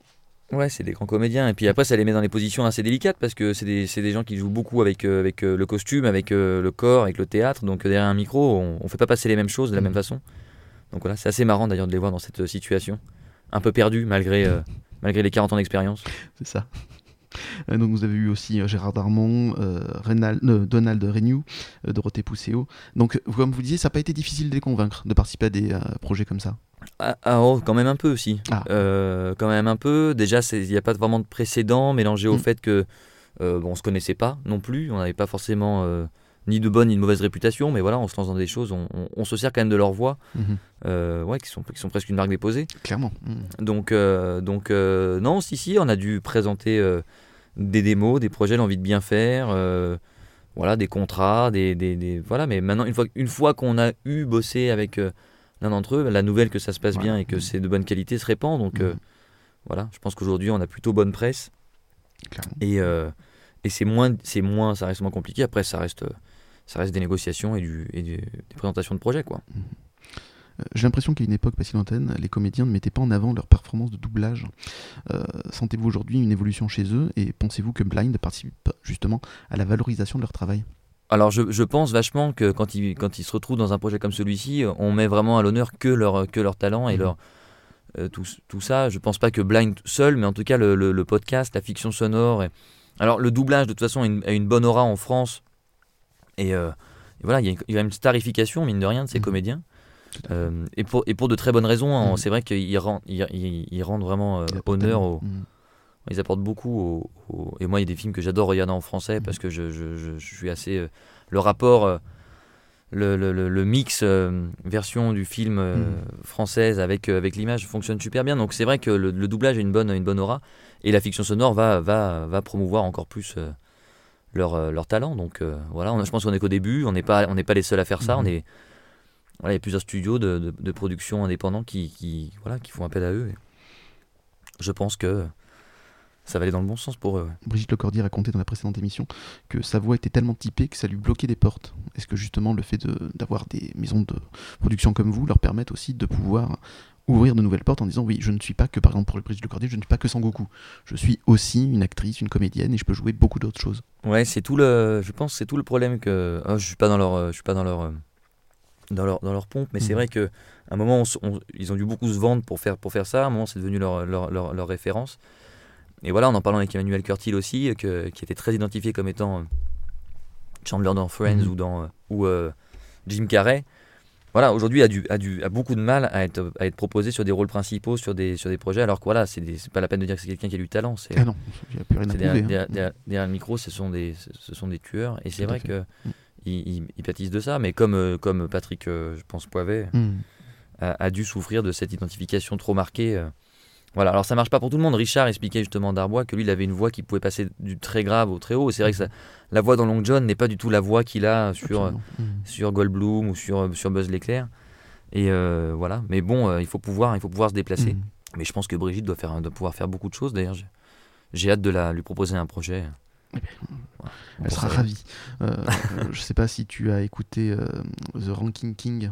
Ouais, c'est des grands comédiens. Et puis après, ça les met dans des positions assez délicates parce que c'est des, des gens qui jouent beaucoup avec, euh, avec euh, le costume, avec euh, le corps, avec le théâtre. Donc derrière un micro, on ne fait pas passer les mêmes choses de la même façon. Donc voilà, c'est assez marrant d'ailleurs de les voir dans cette situation, un peu perdu malgré, malgré les 40 ans d'expérience. C'est ça. Donc vous avez eu aussi Gérard Darmon, euh, euh, Donald Renew, euh, Dorothée Pousseau. Donc comme vous disiez, ça n'a pas été difficile de les convaincre de participer à des projets comme ça. Ah, ah, oh, quand même un peu aussi. Ah. Euh, quand même un peu. Déjà, il n'y a pas vraiment de précédent mélangé au Mm. fait que euh, bon, on se connaissait pas non plus. On n'avait pas forcément euh, ni de bonne ni de mauvaise réputation, mais voilà, on se lance dans des choses, on, on- on se sert quand même de leur voix, Mhm. euh, ouais, qui sont, qui sont presque une marque déposée. Clairement. Mhm. Donc, donc non, si, si, on a dû présenter des démos, des projets, l'envie de bien faire, voilà, des contrats, des, des- des- voilà. Mais maintenant, une fois, une fois qu'on a eu bossé avec euh, l'un d'entre eux, la nouvelle que ça se passe bien et que Mhm. c'est de bonne qualité se répand. Donc, euh, Mhm. voilà, je pense qu'aujourd'hui, on a plutôt bonne presse Clairement. et, euh, et c'est moins, c'est moins, ça reste moins compliqué. Après, ça reste, euh, ça reste des négociations et, du, et du- des présentations de projets, quoi. Euh, J'ai l'impression qu'à une époque pas si lointaine, les comédiens ne mettaient pas en avant leur performance de doublage. Euh, Sentez-vous aujourd'hui une évolution chez eux et pensez-vous que Blind participe justement à la valorisation de leur travail? Alors je, je pense vachement que quand ils, quand ils se retrouvent dans un projet comme celui-ci, on met vraiment à l'honneur que leur, que leur talent et Mhm. leur, euh, tout, tout ça. Je pense pas que Blind seul, mais en tout cas le, le- le podcast, la fiction sonore. et- Alors le doublage de toute façon a une, a une bonne aura en France. Et, euh, et voilà, il y, a une- il y a une starification, mine de rien, de ces Mhm. comédiens. Euh, et, pour, et pour de très bonnes raisons. hein. Mhm. C'est vrai qu'ils rendent, ils, ils- rendent vraiment honneur au. Ils apportent beaucoup. au- au- Et moi, il y a des films que j'adore regarder en français parce que je, je- je- je suis assez. euh, Le rapport, euh, le, le- le- le mix euh, version du film Mhm. française avec, avec l'image fonctionne super bien. Donc c'est vrai que le, doublage a une bonne, une bonne aura et la fiction sonore va, va, va promouvoir encore plus leur, leur talent. Donc voilà, on- je pense qu'on est qu'au début. On n'est pas, on n'est pas les seuls à faire ça. On est, voilà, il y a plusieurs studios de, de- de production indépendants qui, qui, voilà, qui font appel à eux. Et je pense que ça va aller dans le bon sens pour eux. ouais. Brigitte Lecordier racontait dans la précédente émission que sa voix était tellement typée que ça lui bloquait des portes. Est-ce que justement le fait de- d'avoir des maisons de production comme vous leur permettent aussi de pouvoir ouvrir de nouvelles portes en disant oui, je ne suis pas que par exemple pour Brigitte Lecordier, je ne suis pas que Sangoku. Je suis aussi une actrice, une comédienne et je peux jouer beaucoup d'autres choses. Ouais, c'est tout le. Je pense que c'est tout le problème que. ah, je suis pas dans leur. euh, Je suis pas dans leur. euh, Dans leur, dans leur pompe, mais c'est Mhm. vrai que à un moment, on s- on- ils ont dû beaucoup se vendre pour faire, pour faire ça. À un moment, c'est devenu leur, leur, leur, leur référence. Et voilà, en en parlant avec Emmanuel Curtil aussi, que, qui était très identifié comme étant euh, Chandler dans Friends Mhm. ou dans euh, ou euh, Jim Carrey. Voilà, aujourd'hui a, du, a, du, a beaucoup de mal à être, à être proposé sur des rôles principaux, sur des, sur des projets, alors que voilà, c'est pas la peine de dire que c'est quelqu'un qui a du talent. Ah non, il n'y a plus rien à derrière, hein. derrière- derrière- derrière le micro, ce sont des, ce sont des tueurs. Et c'est vrai que Mm. ils, pâtissent de ça. Mais comme, comme Patrick, je pense, Poivet, a, a dû souffrir de cette identification trop marquée. Euh. Voilà, alors ça marche pas pour tout le monde. Richard expliquait justement Darbois que lui, il avait une voix qui pouvait passer du très grave au très haut. C'est vrai que ça- la voix dans Long John n'est pas du tout la voix qu'il a sur. Mhm. sur Goldblum ou sur, sur Buzz l'éclair. Et euh, voilà, mais bon, euh, il faut pouvoir, il faut pouvoir se déplacer. Mhm. Mais je pense que Brigitte doit, faire, doit pouvoir faire beaucoup de choses. D'ailleurs, j'ai- j'ai hâte de la, lui proposer un projet. Eh bien, Voilà. Elle sera ravie. Euh, je sais pas si tu as écouté euh, The Ranking King,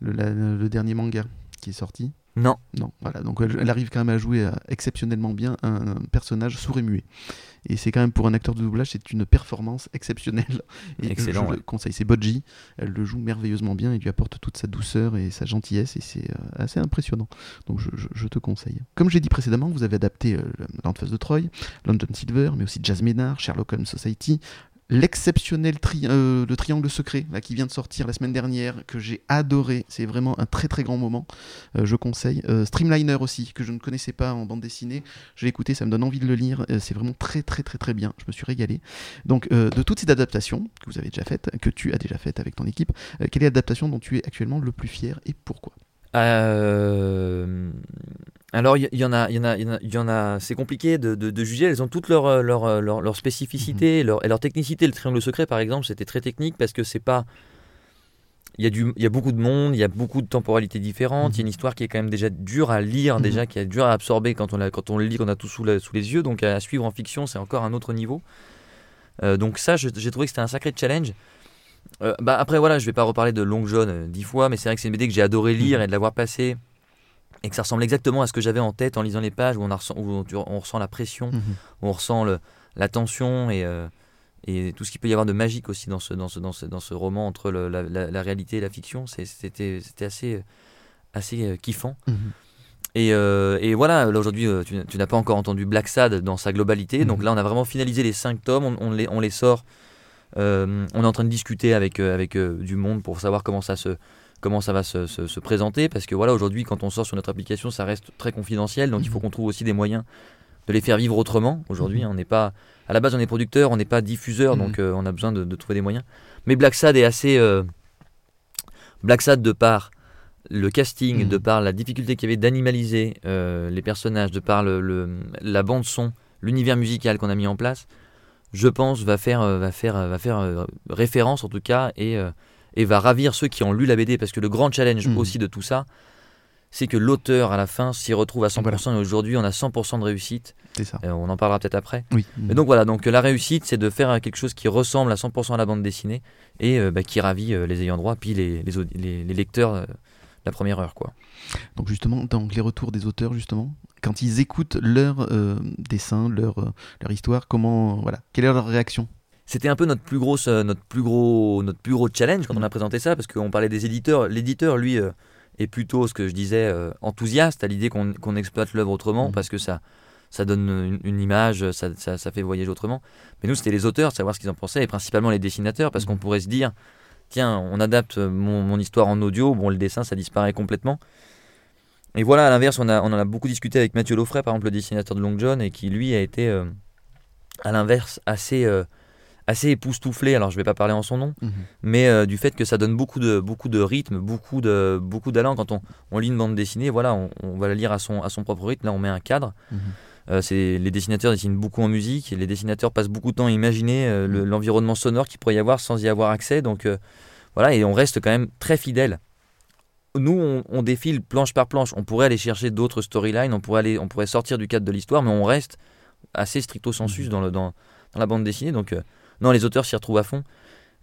le, la- le dernier manga qui est sorti. Non, Non, voilà. Donc elle, elle arrive quand même à jouer euh, exceptionnellement bien un, un personnage sourd et muet. Et c'est quand même pour un acteur de doublage, c'est une performance exceptionnelle. Et Excellent, Je ouais. le conseille. C'est Bodji. Elle le joue merveilleusement bien. Il lui apporte toute sa douceur et sa gentillesse. Et c'est euh, assez impressionnant. Donc je, je- je te conseille. Comme j'ai dit précédemment, vous avez adapté euh, L'Enfance de Troy, London Silver, mais aussi Jazz Ménard, Sherlock Holmes Society, l'exceptionnel tri- euh, le triangle secret là, qui vient de sortir la semaine dernière que j'ai adoré. C'est vraiment un très très grand moment. Euh, je conseille Euh, Streamliner aussi que je ne connaissais pas en bande dessinée. J'ai écouté ça me donne envie de le lire. Euh, c'est vraiment très très très très bien. Je me suis régalé. Donc euh, de toutes ces adaptations que vous avez déjà faites que tu as déjà faites avec ton équipe euh, quelle est l'adaptation dont tu es actuellement le plus fier et pourquoi? Euh, alors, il y, y en a, il y en a, il y en a, c'est compliqué de, de- de juger. Elles ont toutes leur, euh, leur, euh, leur, leur spécificité leur, et leur technicité. Le triangle secret, par exemple, c'était très technique parce que c'est pas. Il y, a du, il y a beaucoup de monde, il y a beaucoup de temporalités différentes, il y a une histoire qui est quand même déjà dure à lire, Mhm. déjà qui est dure à absorber quand on, la, quand on le lit, qu'on a tout sous, la- sous les yeux. Donc à suivre en fiction, c'est encore un autre niveau. Euh, donc ça, j'ai trouvé que c'était un sacré challenge. Euh, bah après voilà, je vais pas reparler de Long John dix fois, mais c'est vrai que c'est une BD que j'ai adoré lire et de l'avoir passé et que ça ressemble exactement à ce que j'avais en tête en lisant les pages où on, ressent, où on, ressent la pression, où on ressent le- la tension et, euh, et tout ce qu'il peut y avoir de magique aussi dans ce, dans ce, dans ce, dans ce roman entre le- la, la- la réalité et la fiction. C'était assez, assez euh, kiffant. Mhm. Et, euh, et voilà, là aujourd'hui, tu, tu n'as pas encore entendu Black Sad dans sa globalité. Donc Mhm. là, on a vraiment finalisé les cinq tomes, on, on les, on les sort. Euh, on est en train de discuter avec, avec du monde pour savoir comment ça, se, comment ça va se, se- se présenter. Parce que voilà, aujourd'hui, quand on sort sur notre application, ça reste très confidentiel. Donc il faut Mhm. qu'on trouve aussi des moyens de les faire vivre autrement. Aujourd'hui, Mhm. on n'est pas. À la base, on est producteur, on n'est pas diffuseur, Mhm. donc euh, on a besoin de, de trouver des moyens. Mais Black Sad est assez. euh, Black Sad, de par le casting, de par la difficulté qu'il y avait d'animaliser euh, les personnages, de par le, le- la bande-son, l'univers musical qu'on a mis en place, je pense va faire, va faire, va faire référence en tout cas et, et va ravir ceux qui ont lu la BD parce que le grand challenge Mhm. aussi de tout ça, c'est que l'auteur à la fin s'y retrouve à 100% et aujourd'hui on a 100% de réussite. C'est ça. Euh, on en parlera peut-être après. Oui. Mais donc voilà, donc la réussite, c'est de faire quelque chose qui ressemble à 100% à la bande dessinée et euh, bah, qui ravit euh, les ayants droit, puis les, les, audi- les- les lecteurs la première heure. quoi. Donc justement, dans les retours des auteurs, justement, quand ils écoutent leur euh, dessin, leur, euh, leur histoire, comment, voilà, quelle est leur réaction? C'était un peu notre plus, grosse, euh, notre, plus gros, notre plus gros challenge quand on a présenté ça, parce qu'on parlait des éditeurs. L'éditeur, lui, euh, est plutôt, ce que je disais, euh, enthousiaste à l'idée qu'on qu'on exploite l'œuvre autrement, Mhm. parce que ça, ça donne une, une image, ça, ça- ça fait voyager autrement. Mais nous, c'était les auteurs, savoir ce qu'ils en pensaient, et principalement les dessinateurs, parce qu'on Mhm. pourrait se dire, tiens, on adapte mon, mon histoire en audio, bon, le dessin, ça disparaît complètement. Et voilà, à l'inverse, on, a- on en a beaucoup discuté avec Mathieu Laufray, par exemple, le dessinateur de Long John, et qui, lui, a été, euh, à l'inverse, assez, euh, assez époustouflé. Alors, je vais pas parler en son nom, mais euh, du fait que ça donne beaucoup de, beaucoup de rythme, beaucoup de beaucoup d'allant. Quand on, on lit une bande dessinée, voilà, on, on va la lire à son, à son propre rythme. Là, on met un cadre. Mhm. Euh, les dessinateurs dessinent beaucoup en musique. et Les dessinateurs passent beaucoup de temps à imaginer euh, le- l'environnement sonore qu'il pourrait y avoir sans y avoir accès. Donc voilà, et on reste quand même très fidèle. Nous, on, on défile planche par planche. On pourrait aller chercher d'autres storylines, on pourrait, aller, on pourrait sortir du cadre de l'histoire, mais on reste assez stricto sensus dans, le, dans, dans la bande dessinée. Donc, non, les auteurs s'y retrouvent à fond.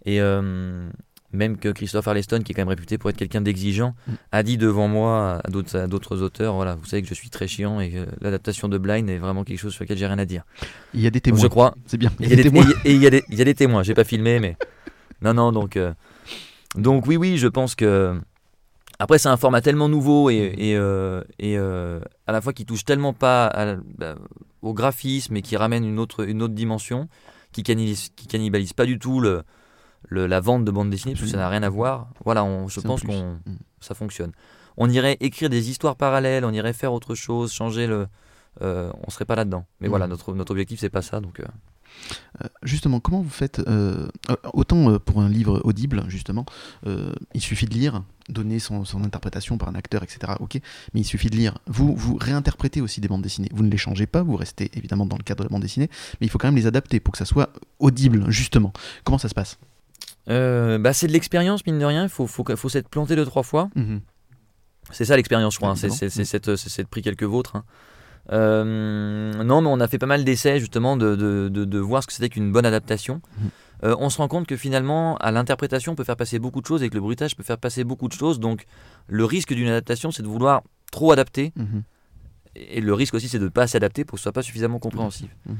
Et euh, même que Christophe Arleston, qui est quand même réputé pour être quelqu'un d'exigeant, Mm. a dit devant moi à d'autres, auteurs voilà, vous savez que je suis très chiant et que l'adaptation de Blind est vraiment quelque chose sur lequel j'ai rien à dire. Il y a des témoins. je crois. C'est bien. Il y a des, et et il y a des, il y a des témoins. J'ai pas filmé, mais non, non. Donc, euh, donc oui, oui, je pense que après c'est un format tellement nouveau et, et, euh, et, euh, à la fois qui touche tellement pas à- bah, au graphisme et qui ramène une autre, une autre dimension, qui cannibalise, qui cannibalise pas du tout le, le- la vente de bande dessinée parce que ça n'a rien à voir. Voilà, on, je pense qu'on Mm. ça fonctionne. On irait écrire des histoires parallèles, on irait faire autre chose, changer le. euh, on serait pas là-dedans. Mais Mhm. voilà, notre, notre objectif c'est pas ça. Donc, Euh, justement, comment vous faites euh, euh, Autant euh, pour un livre audible, justement, euh, il suffit de lire, donner son, son interprétation par un acteur, etc. Ok, mais il suffit de lire. Vous, vous réinterprétez aussi des bandes dessinées. Vous ne les changez pas, vous restez évidemment dans le cadre de la bande dessinée, mais il faut quand même les adapter pour que ça soit audible, justement. Comment ça se passe? Euh, bah, c'est de l'expérience, mine de rien. Il faut, faut, faut s'être planté deux, trois fois. Mhm. C'est ça l'expérience, je crois. hein. C'est, cette- c'est cette pris quelques vôtres. hein. Euh, non, mais on a fait pas mal d'essais, justement, de, de, de- de voir ce que c'était qu'une bonne adaptation. Mhm. Euh, on se rend compte que finalement, à l'interprétation, on peut faire passer beaucoup de choses et que le bruitage peut faire passer beaucoup de choses. Donc, le risque d'une adaptation, c'est de vouloir trop adapter. Mhm. Et le risque aussi, c'est de ne pas s'adapter pour que ce soit pas suffisamment compréhensif. Mhm.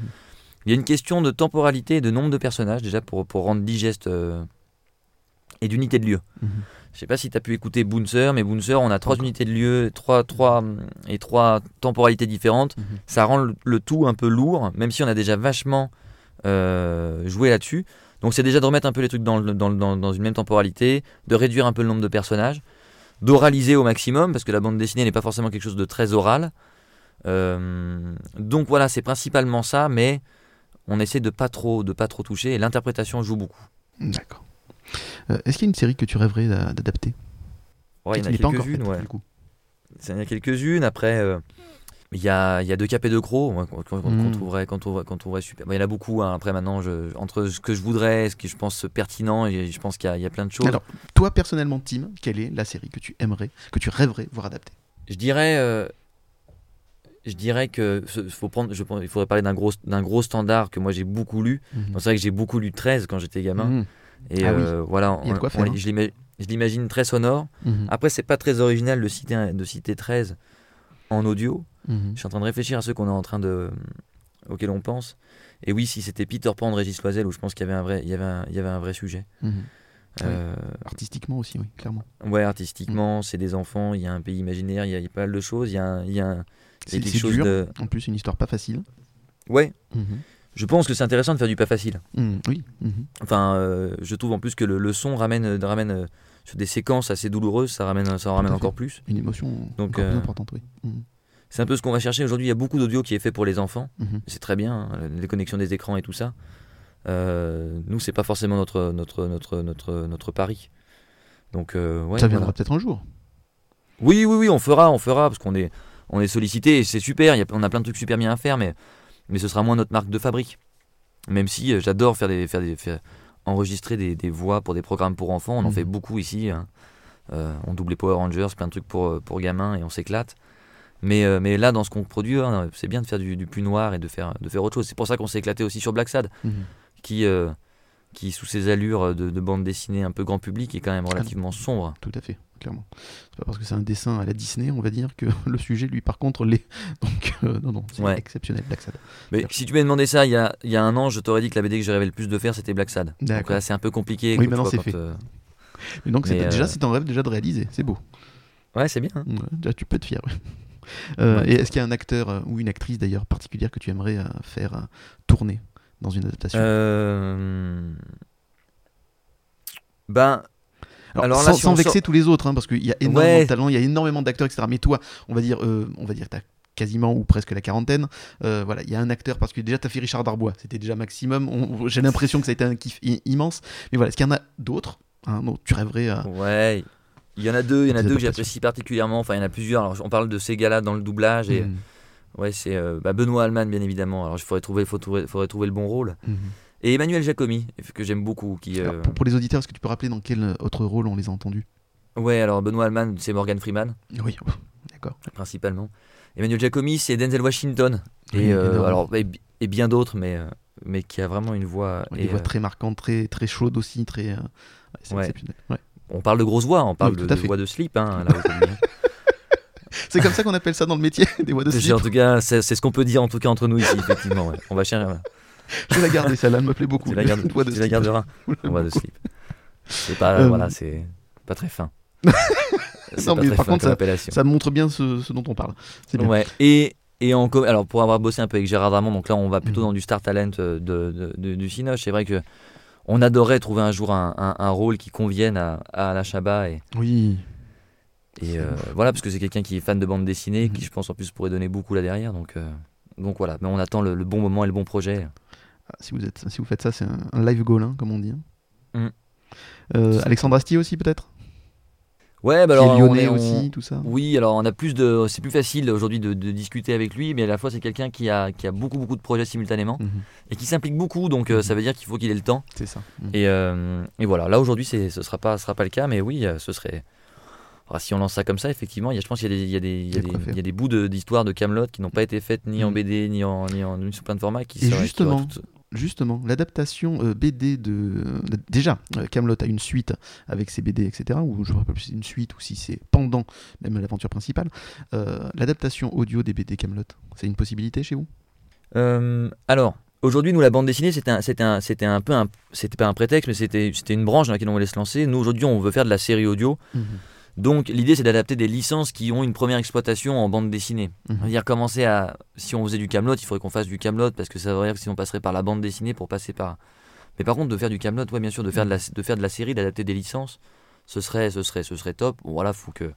Il y a une question de temporalité et de nombre de personnages, déjà, pour, pour rendre digeste euh, et d'unité de lieu. Mhm. Je sais pas si tu as pu écouter Bouncer, mais Bouncer, on a trois unités de lieu trois, trois, et trois temporalités différentes. Mhm. Ça rend le, le tout un peu lourd, même si on a déjà vachement euh, joué là-dessus. Donc c'est déjà de remettre un peu les trucs dans, le- dans, le- dans, dans une même temporalité, de réduire un peu le nombre de personnages, d'oraliser au maximum, parce que la bande dessinée n'est pas forcément quelque chose de très oral. Euh, donc voilà, c'est principalement ça, mais on essaie de pas trop, de pas trop toucher, et l'interprétation joue beaucoup. D'accord. Euh, Est-ce qu'il y a une série que tu rêverais d'a- d'adapter? Ouais, il y en a quelques-unes, ouais. Il y en a quelques-unes. Après, euh, il y, a, il y a deux cap et deux crocs ouais, qu'on trouverait, qu'on trouverait, qu'on trouverait super. Bon, il y en a beaucoup. hein. Après, maintenant, je, entre ce que je voudrais, ce que je pense pertinent, et je pense qu'il y, a- il y a plein de choses. Alors, toi personnellement, Tim, quelle est la série que tu aimerais, que tu rêverais voir adapter je dirais. euh, je dirais que faut prendre, je, il faudrait parler d'un gros, gros standard que moi j'ai beaucoup lu. Donc, C'est vrai que j'ai beaucoup lu 13 quand j'étais gamin. Mhm. Et Ah oui. euh, voilà, on- quoi on- faire, je l'ima- je l'imagine très sonore. Mhm. Après, c'est pas très original de citer, de citer 13 en audio. Mhm. Je suis en train de réfléchir à ceux qu'on est en train de auxquels on pense. Et oui, si c'était Peter Pan de Régis Loisel, où je pense qu'il y avait un vrai, il y avait un, il y avait un vrai sujet. Mhm. Euh, Artistiquement aussi, oui, clairement. ouais, artistiquement, c'est des enfants, il y a un pays imaginaire, il y a, il y a pas mal de choses, il y a, il y a un- il y a C'est quelque chose dur. de... En plus, une histoire pas facile. Ouais. Je pense que c'est intéressant de faire du pas facile. Mhm, Oui. mhm. Enfin, euh, je trouve en plus que le, le son ramène, euh, ramène euh, sur des séquences assez douloureuses, ça, ramène, ça en ramène encore plus. Une émotion Donc, encore plus euh, importante, oui. Mhm. C'est un peu ce qu'on va chercher aujourd'hui. Il y a beaucoup d'audio qui est fait pour les enfants. C'est très bien, hein, les connexions des écrans et tout ça. Euh, nous, c'est pas forcément notre, notre, notre, notre, notre pari. Donc, euh, ouais, Ça viendra peut-être un jour. Oui, oui, oui, on fera, on fera, parce qu'on est, on est sollicité et c'est super. y a- on a plein de trucs super bien à faire, mais, mais ce sera moins notre marque de fabrique. Même si euh, j'adore faire des, faire des, faire- enregistrer des, des voix pour des programmes pour enfants. On en Mhm. fait beaucoup ici. hein. Euh, on double les Power Rangers, plein de trucs pour, euh, pour gamins et on s'éclate. Mais, euh, mais là, dans ce qu'on produit, hein, c'est bien de faire du, du plus noir et de faire, de faire autre chose. C'est pour ça qu'on s'est éclaté aussi sur Black Sad, Mhm. qui, euh, qui sous ses allures de, de bande dessinée un peu grand public, est quand même relativement sombre. Tout à fait, clairement. C'est pas parce que c'est un dessin à la Disney, on va dire, que le sujet, lui, par contre, l'est. Donc, euh, non, non, c'est Ouais. exceptionnel, Black Sad. Mais si tu m'avais demandé ça il y a, y a un an, je t'aurais dit que la BD que je rêvais le plus de faire, c'était Black Sad. Donc là, c'est un peu compliqué. Oui, maintenant, c'est fait. euh, Et donc, c'est Mais, déjà, euh, c'est un rêve déjà de réaliser, c'est beau. Ouais, c'est bien. hein. Ouais, déjà, tu peux être fier. ouais. Euh, Ouais. Et est-ce qu'il y a un acteur euh, ou une actrice d'ailleurs particulière que tu aimerais euh, faire euh, tourner dans une adaptation? Euh... Ben, Alors, alors là, sans, si sans on vexer sort- tous les autres, hein, parce qu'il y a énormément Ouais. de talents, il y a énormément d'acteurs, etc. Mais toi, on va dire, euh, on va dire, t'as quasiment ou presque la quarantaine. Euh, voilà, il y a un acteur parce que déjà t'as fait Richard Darbois, c'était déjà maximum. J'ai l'impression que ça a été un kiff immense. Mais voilà, est-ce qu'il y en a d'autres hein, dont tu rêverais à... ouais. Il y en a deux, il y en a deux que j'apprécie particulièrement. Enfin, il y en a plusieurs. Alors, on parle de ces gars-là dans le doublage. Et Mhm, ouais, c'est euh, bah, Benoît Alman, bien évidemment. Alors, il faudrait trouver, faut trouver, faudrait trouver le bon rôle. mhm. Et Emmanuel Jacomi, que j'aime beaucoup. Qui, euh, Alors, pour, les auditeurs, est-ce que tu peux rappeler dans quel autre rôle on les a entendus? Ouais, alors Benoît Alman, c'est Morgan Freeman, Oui, d'accord. principalement. Emmanuel Jacomi, c'est Denzel Washington. Et, euh, alors, et, et bien d'autres, mais, euh, mais qui a vraiment une voix. Et, voix euh, très marquantes, très, très chaudes aussi, très. euh, ouais, c'est Ouais. exceptionnel. Ouais. On parle de grosses voix, on parle Oui, de, voix de slip. Hein. C'est comme ça qu'on appelle ça dans le métier, des voix de slip. En tout cas, c'est ce qu'on peut dire en tout cas entre nous ici, effectivement. ouais. On va chercher. Je vais la garder, celle-là, elle me plaît beaucoup. Tu la, gardes- Une voix de tu la garderas. On voit de slip. C'est pas, Euh, voilà, c'est pas très fin. C'est Non, pas mais très par fin contre, comme appellation. Ça montre bien ce, ce dont on parle. C'est bien. Ouais. Et, et en com- alors pour avoir bossé un peu avec Gérard Darmon, donc là on va plutôt Mhm. dans du star talent euh, de, de- de- du Cinoche. C'est vrai que on adorait trouver un jour un, un- un rôle qui convienne à, à Alain Chabat et, Oui. et, euh, voilà parce que c'est quelqu'un qui est fan de bande dessinée, Mhm. qui je pense en plus pourrait donner beaucoup là derrière. Donc euh, donc voilà. Mais on attend le, le bon moment et le bon projet. Ah, si, vous êtes, si vous faites ça, c'est un, un live goal, hein, comme on dit. hein. Mm. Euh, Alexandre Astier aussi, peut-être? Ouais, bah alors est on lyonnais est- on- aussi, tout ça. Oui, alors on a plus de, c'est plus facile aujourd'hui de, de discuter avec lui, mais à la fois c'est quelqu'un qui a, qui a beaucoup beaucoup de projets simultanément Mhm, et qui s'implique beaucoup, donc euh, Mhm. ça veut dire qu'il faut qu'il ait le temps. C'est ça. Mhm. Et, euh, et voilà, là aujourd'hui c'est, ce sera pas, ce sera pas le cas, mais oui, ce serait. Ah, si on lance ça comme ça, effectivement, il y a, je pense qu'il y a des, il y a des, il y a y a des- quoi faire. il y a des bouts d'histoire de, Camelot qui n'ont pas été faites ni en. BD ni en, ni en ni sous plein de formats. Qui Et seraient- justement, toutes- Justement, l'adaptation euh, BD de. euh, déjà, euh, Camelot a une suite avec ses BD, etc. Ou je ne sais pas si c'est une suite ou si c'est pendant même l'aventure principale. L'adaptation audio des BD Camelot, c'est une possibilité chez vous? Alors, aujourd'hui, nous, la bande dessinée, c'était un, un, un peu un, c'était pas un prétexte, mais c'était, c'était une branche dans laquelle on voulait se lancer. Nous, aujourd'hui, on veut faire de la série audio. Donc l'idée c'est d'adapter des licences qui ont une première exploitation en bande dessinée. Mhm. C'est-à-dire commencer à... Si on faisait du Camelot, il faudrait qu'on fasse du Camelot parce que ça veut dire que si on passerait par la bande dessinée pour passer par... Mais par contre de faire du Camelot, ouais bien sûr, de faire de la, de faire de la série, d'adapter des licences, ce serait, ce serait, ce serait top. Voilà, faut que...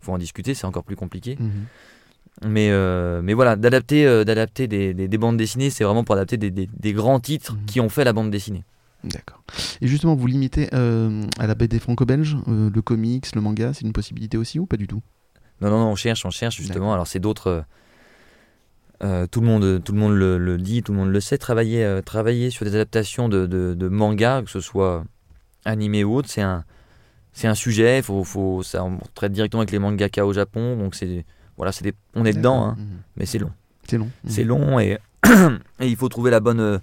Faut en discuter, c'est encore plus compliqué. Mhm. Mais, euh, mais voilà, d'adapter, euh, d'adapter des, des- des bandes dessinées, c'est vraiment pour adapter des, des- des grands titres Mhm. qui ont fait la bande dessinée. D'accord. Et justement, vous limitez euh, à la BD franco-belge, euh, le comics, le manga, c'est une possibilité aussi ou pas du tout? Non, non, non, on cherche, on cherche justement. Alors c'est d'autres. euh, tout le monde, tout le, monde le, le dit, tout le monde le sait. Travailler, travailler sur des adaptations de, de, de mangas, que ce soit animé ou autre, c'est un, c'est un sujet. Faut, faut, ça, on traite directement avec les mangaka au Japon, donc c'est, voilà, c'est des, on est dedans, hein, Mhm. mais c'est long. C'est long. C'est Mhm. long et, et il faut trouver la bonne,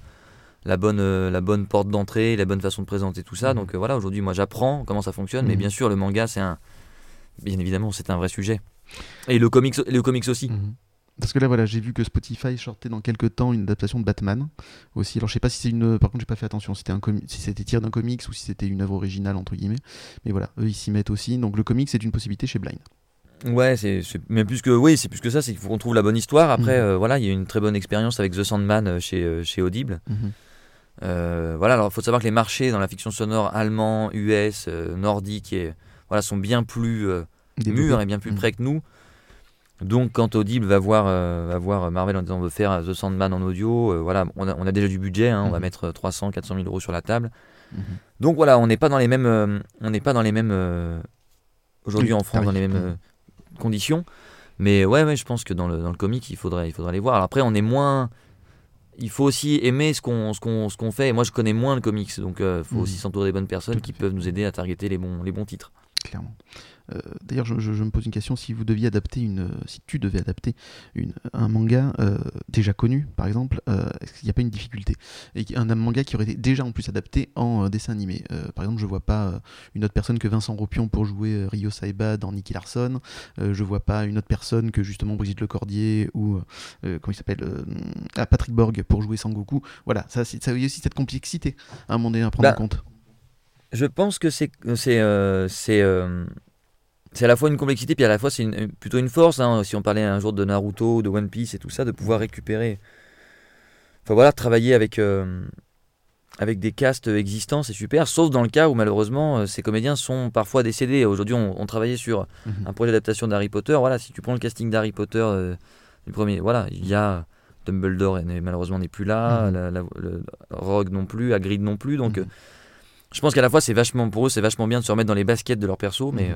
la bonne, euh, la bonne porte d'entrée, la bonne façon de présenter tout ça. Mhm. Donc euh, voilà, aujourd'hui, moi, j'apprends comment ça fonctionne, mais Mhm. bien sûr, le manga, c'est un, bien évidemment, c'est un vrai sujet. Et le comics, le comics aussi. Mhm. Parce que là, voilà, j'ai vu que Spotify sortait dans quelques temps une adaptation de Batman aussi. Alors, je sais pas si c'est une. Par contre, j'ai pas fait attention si c'était un si c'était tiré d'un comics ou si c'était une œuvre originale entre guillemets. Mais voilà, eux ils s'y mettent aussi. Donc le comics c'est une possibilité chez Blind. Ouais, c'est mais plus que oui, c'est plus que ça, c'est qu'il faut qu'on trouve la bonne histoire. Après, euh, voilà, il y a eu une très bonne expérience avec The Sandman chez chez Audible. Euh, voilà, alors il faut savoir que les marchés dans la fiction sonore allemand, US, euh, nordique et voilà sont bien plus euh, mûrs et bien plus Mhm. près que nous. Donc quand Audible va voir, va voir Marvel en disant on veut faire The Sandman en audio, voilà, on a, on a déjà du budget, hein, on va Mhm. mettre 300, 400 000 euros sur la table. Mhm. Donc voilà, on n'est pas dans les mêmes, on n'est pas dans les mêmes aujourd'hui en France dans les mêmes euh, conditions. Mais ouais, ouais, je pense que dans le, dans le comic, il faudrait, il faudrait les voir. Alors après, on est moins. Il faut aussi aimer ce qu'on ce qu'on ce qu'on fait. Et moi, je connais moins le comics, donc il faut Mhm. aussi s'entourer des bonnes personnes Tout qui peuvent nous aider à targeter les bons les bons titres. clairement. Euh, D'ailleurs, je, je- je me pose une question si vous deviez adapter une, euh, si tu devais adapter une, un manga euh, déjà connu, par exemple, euh, est-ce qu'il n'y a pas une difficulté? Et un, un manga qui aurait été déjà en plus adapté en dessin animé. Par exemple, je vois pas une autre personne que Vincent Ropion pour jouer Ryo Saiba dans Nicky Larson. Je vois pas une autre personne que justement Brigitte Lecordier ou comment il s'appelle ah, Patrick Borg pour jouer Sangoku. Voilà, ça, c'est- ça a aussi cette complexité à un moment donné à prendre Bah, en compte. Je pense que c'est c'est euh, c'est euh, c'est à la fois une complexité puis à la fois c'est une- plutôt une force. hein. Si on parlait un jour de Naruto, de One Piece et tout ça, de pouvoir récupérer. Enfin voilà, travailler avec euh, avec des castes existants, c'est super. Sauf dans le cas où malheureusement euh, ces comédiens sont parfois décédés. Aujourd'hui, on, on travaillait sur Mhm. un projet d'adaptation d'Harry Potter. Voilà, si tu prends le casting d'Harry Potter euh, du premier, voilà, il y a Dumbledore malheureusement n'est plus là, Mhm. la- la- le Rogue non plus, Hagrid non plus. Donc Mhm. euh, je pense qu'à la fois c'est vachement pour eux c'est vachement bien de se remettre dans les baskets de leur perso, mais euh,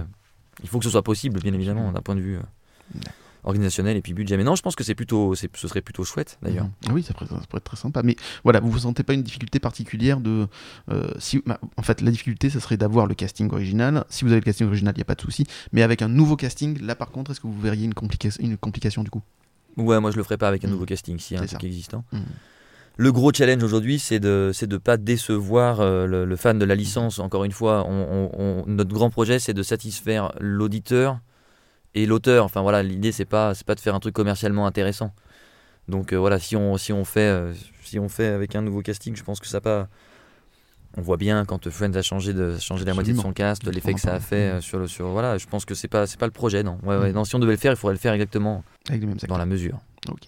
il faut que ce soit possible bien évidemment d'un point de vue euh, organisationnel et puis budget. Mais non, je pense que c'est plutôt, ce serait plutôt chouette d'ailleurs. Mhm. Oui, ça pourrait, ça pourrait être très sympa. Mais voilà, vous vous sentez pas une difficulté particulière de. euh, si, bah, en fait, la difficulté, ça serait d'avoir le casting original. Si vous avez le casting original, il n'y a pas de souci. Mais avec un nouveau casting, là par contre, est-ce que vous verriez une, complica- une complication du coup? Ouais, moi je le ferai pas avec un Mhm. nouveau casting, s'il y a un truc existant. Le gros challenge aujourd'hui, c'est de de pas décevoir euh, le, le fan de la licence. Encore une fois, on- on- on- notre grand projet, c'est de satisfaire l'auditeur et l'auteur. Enfin voilà, l'idée c'est pas pas de faire un truc commercialement intéressant. Donc euh, voilà, si on si on fait euh, si on fait avec un nouveau casting, je pense que ça pas. On voit bien quand Friends a changé de changé la moitié de son cast, l'effet que ça a fait euh, sur le sur voilà. Je pense que c'est pas c'est pas le projet non. Ouais, ouais, Mhm. non, si on devait le faire, il faudrait le faire exactement Avec les mêmes acteurs. dans la mesure. Ok.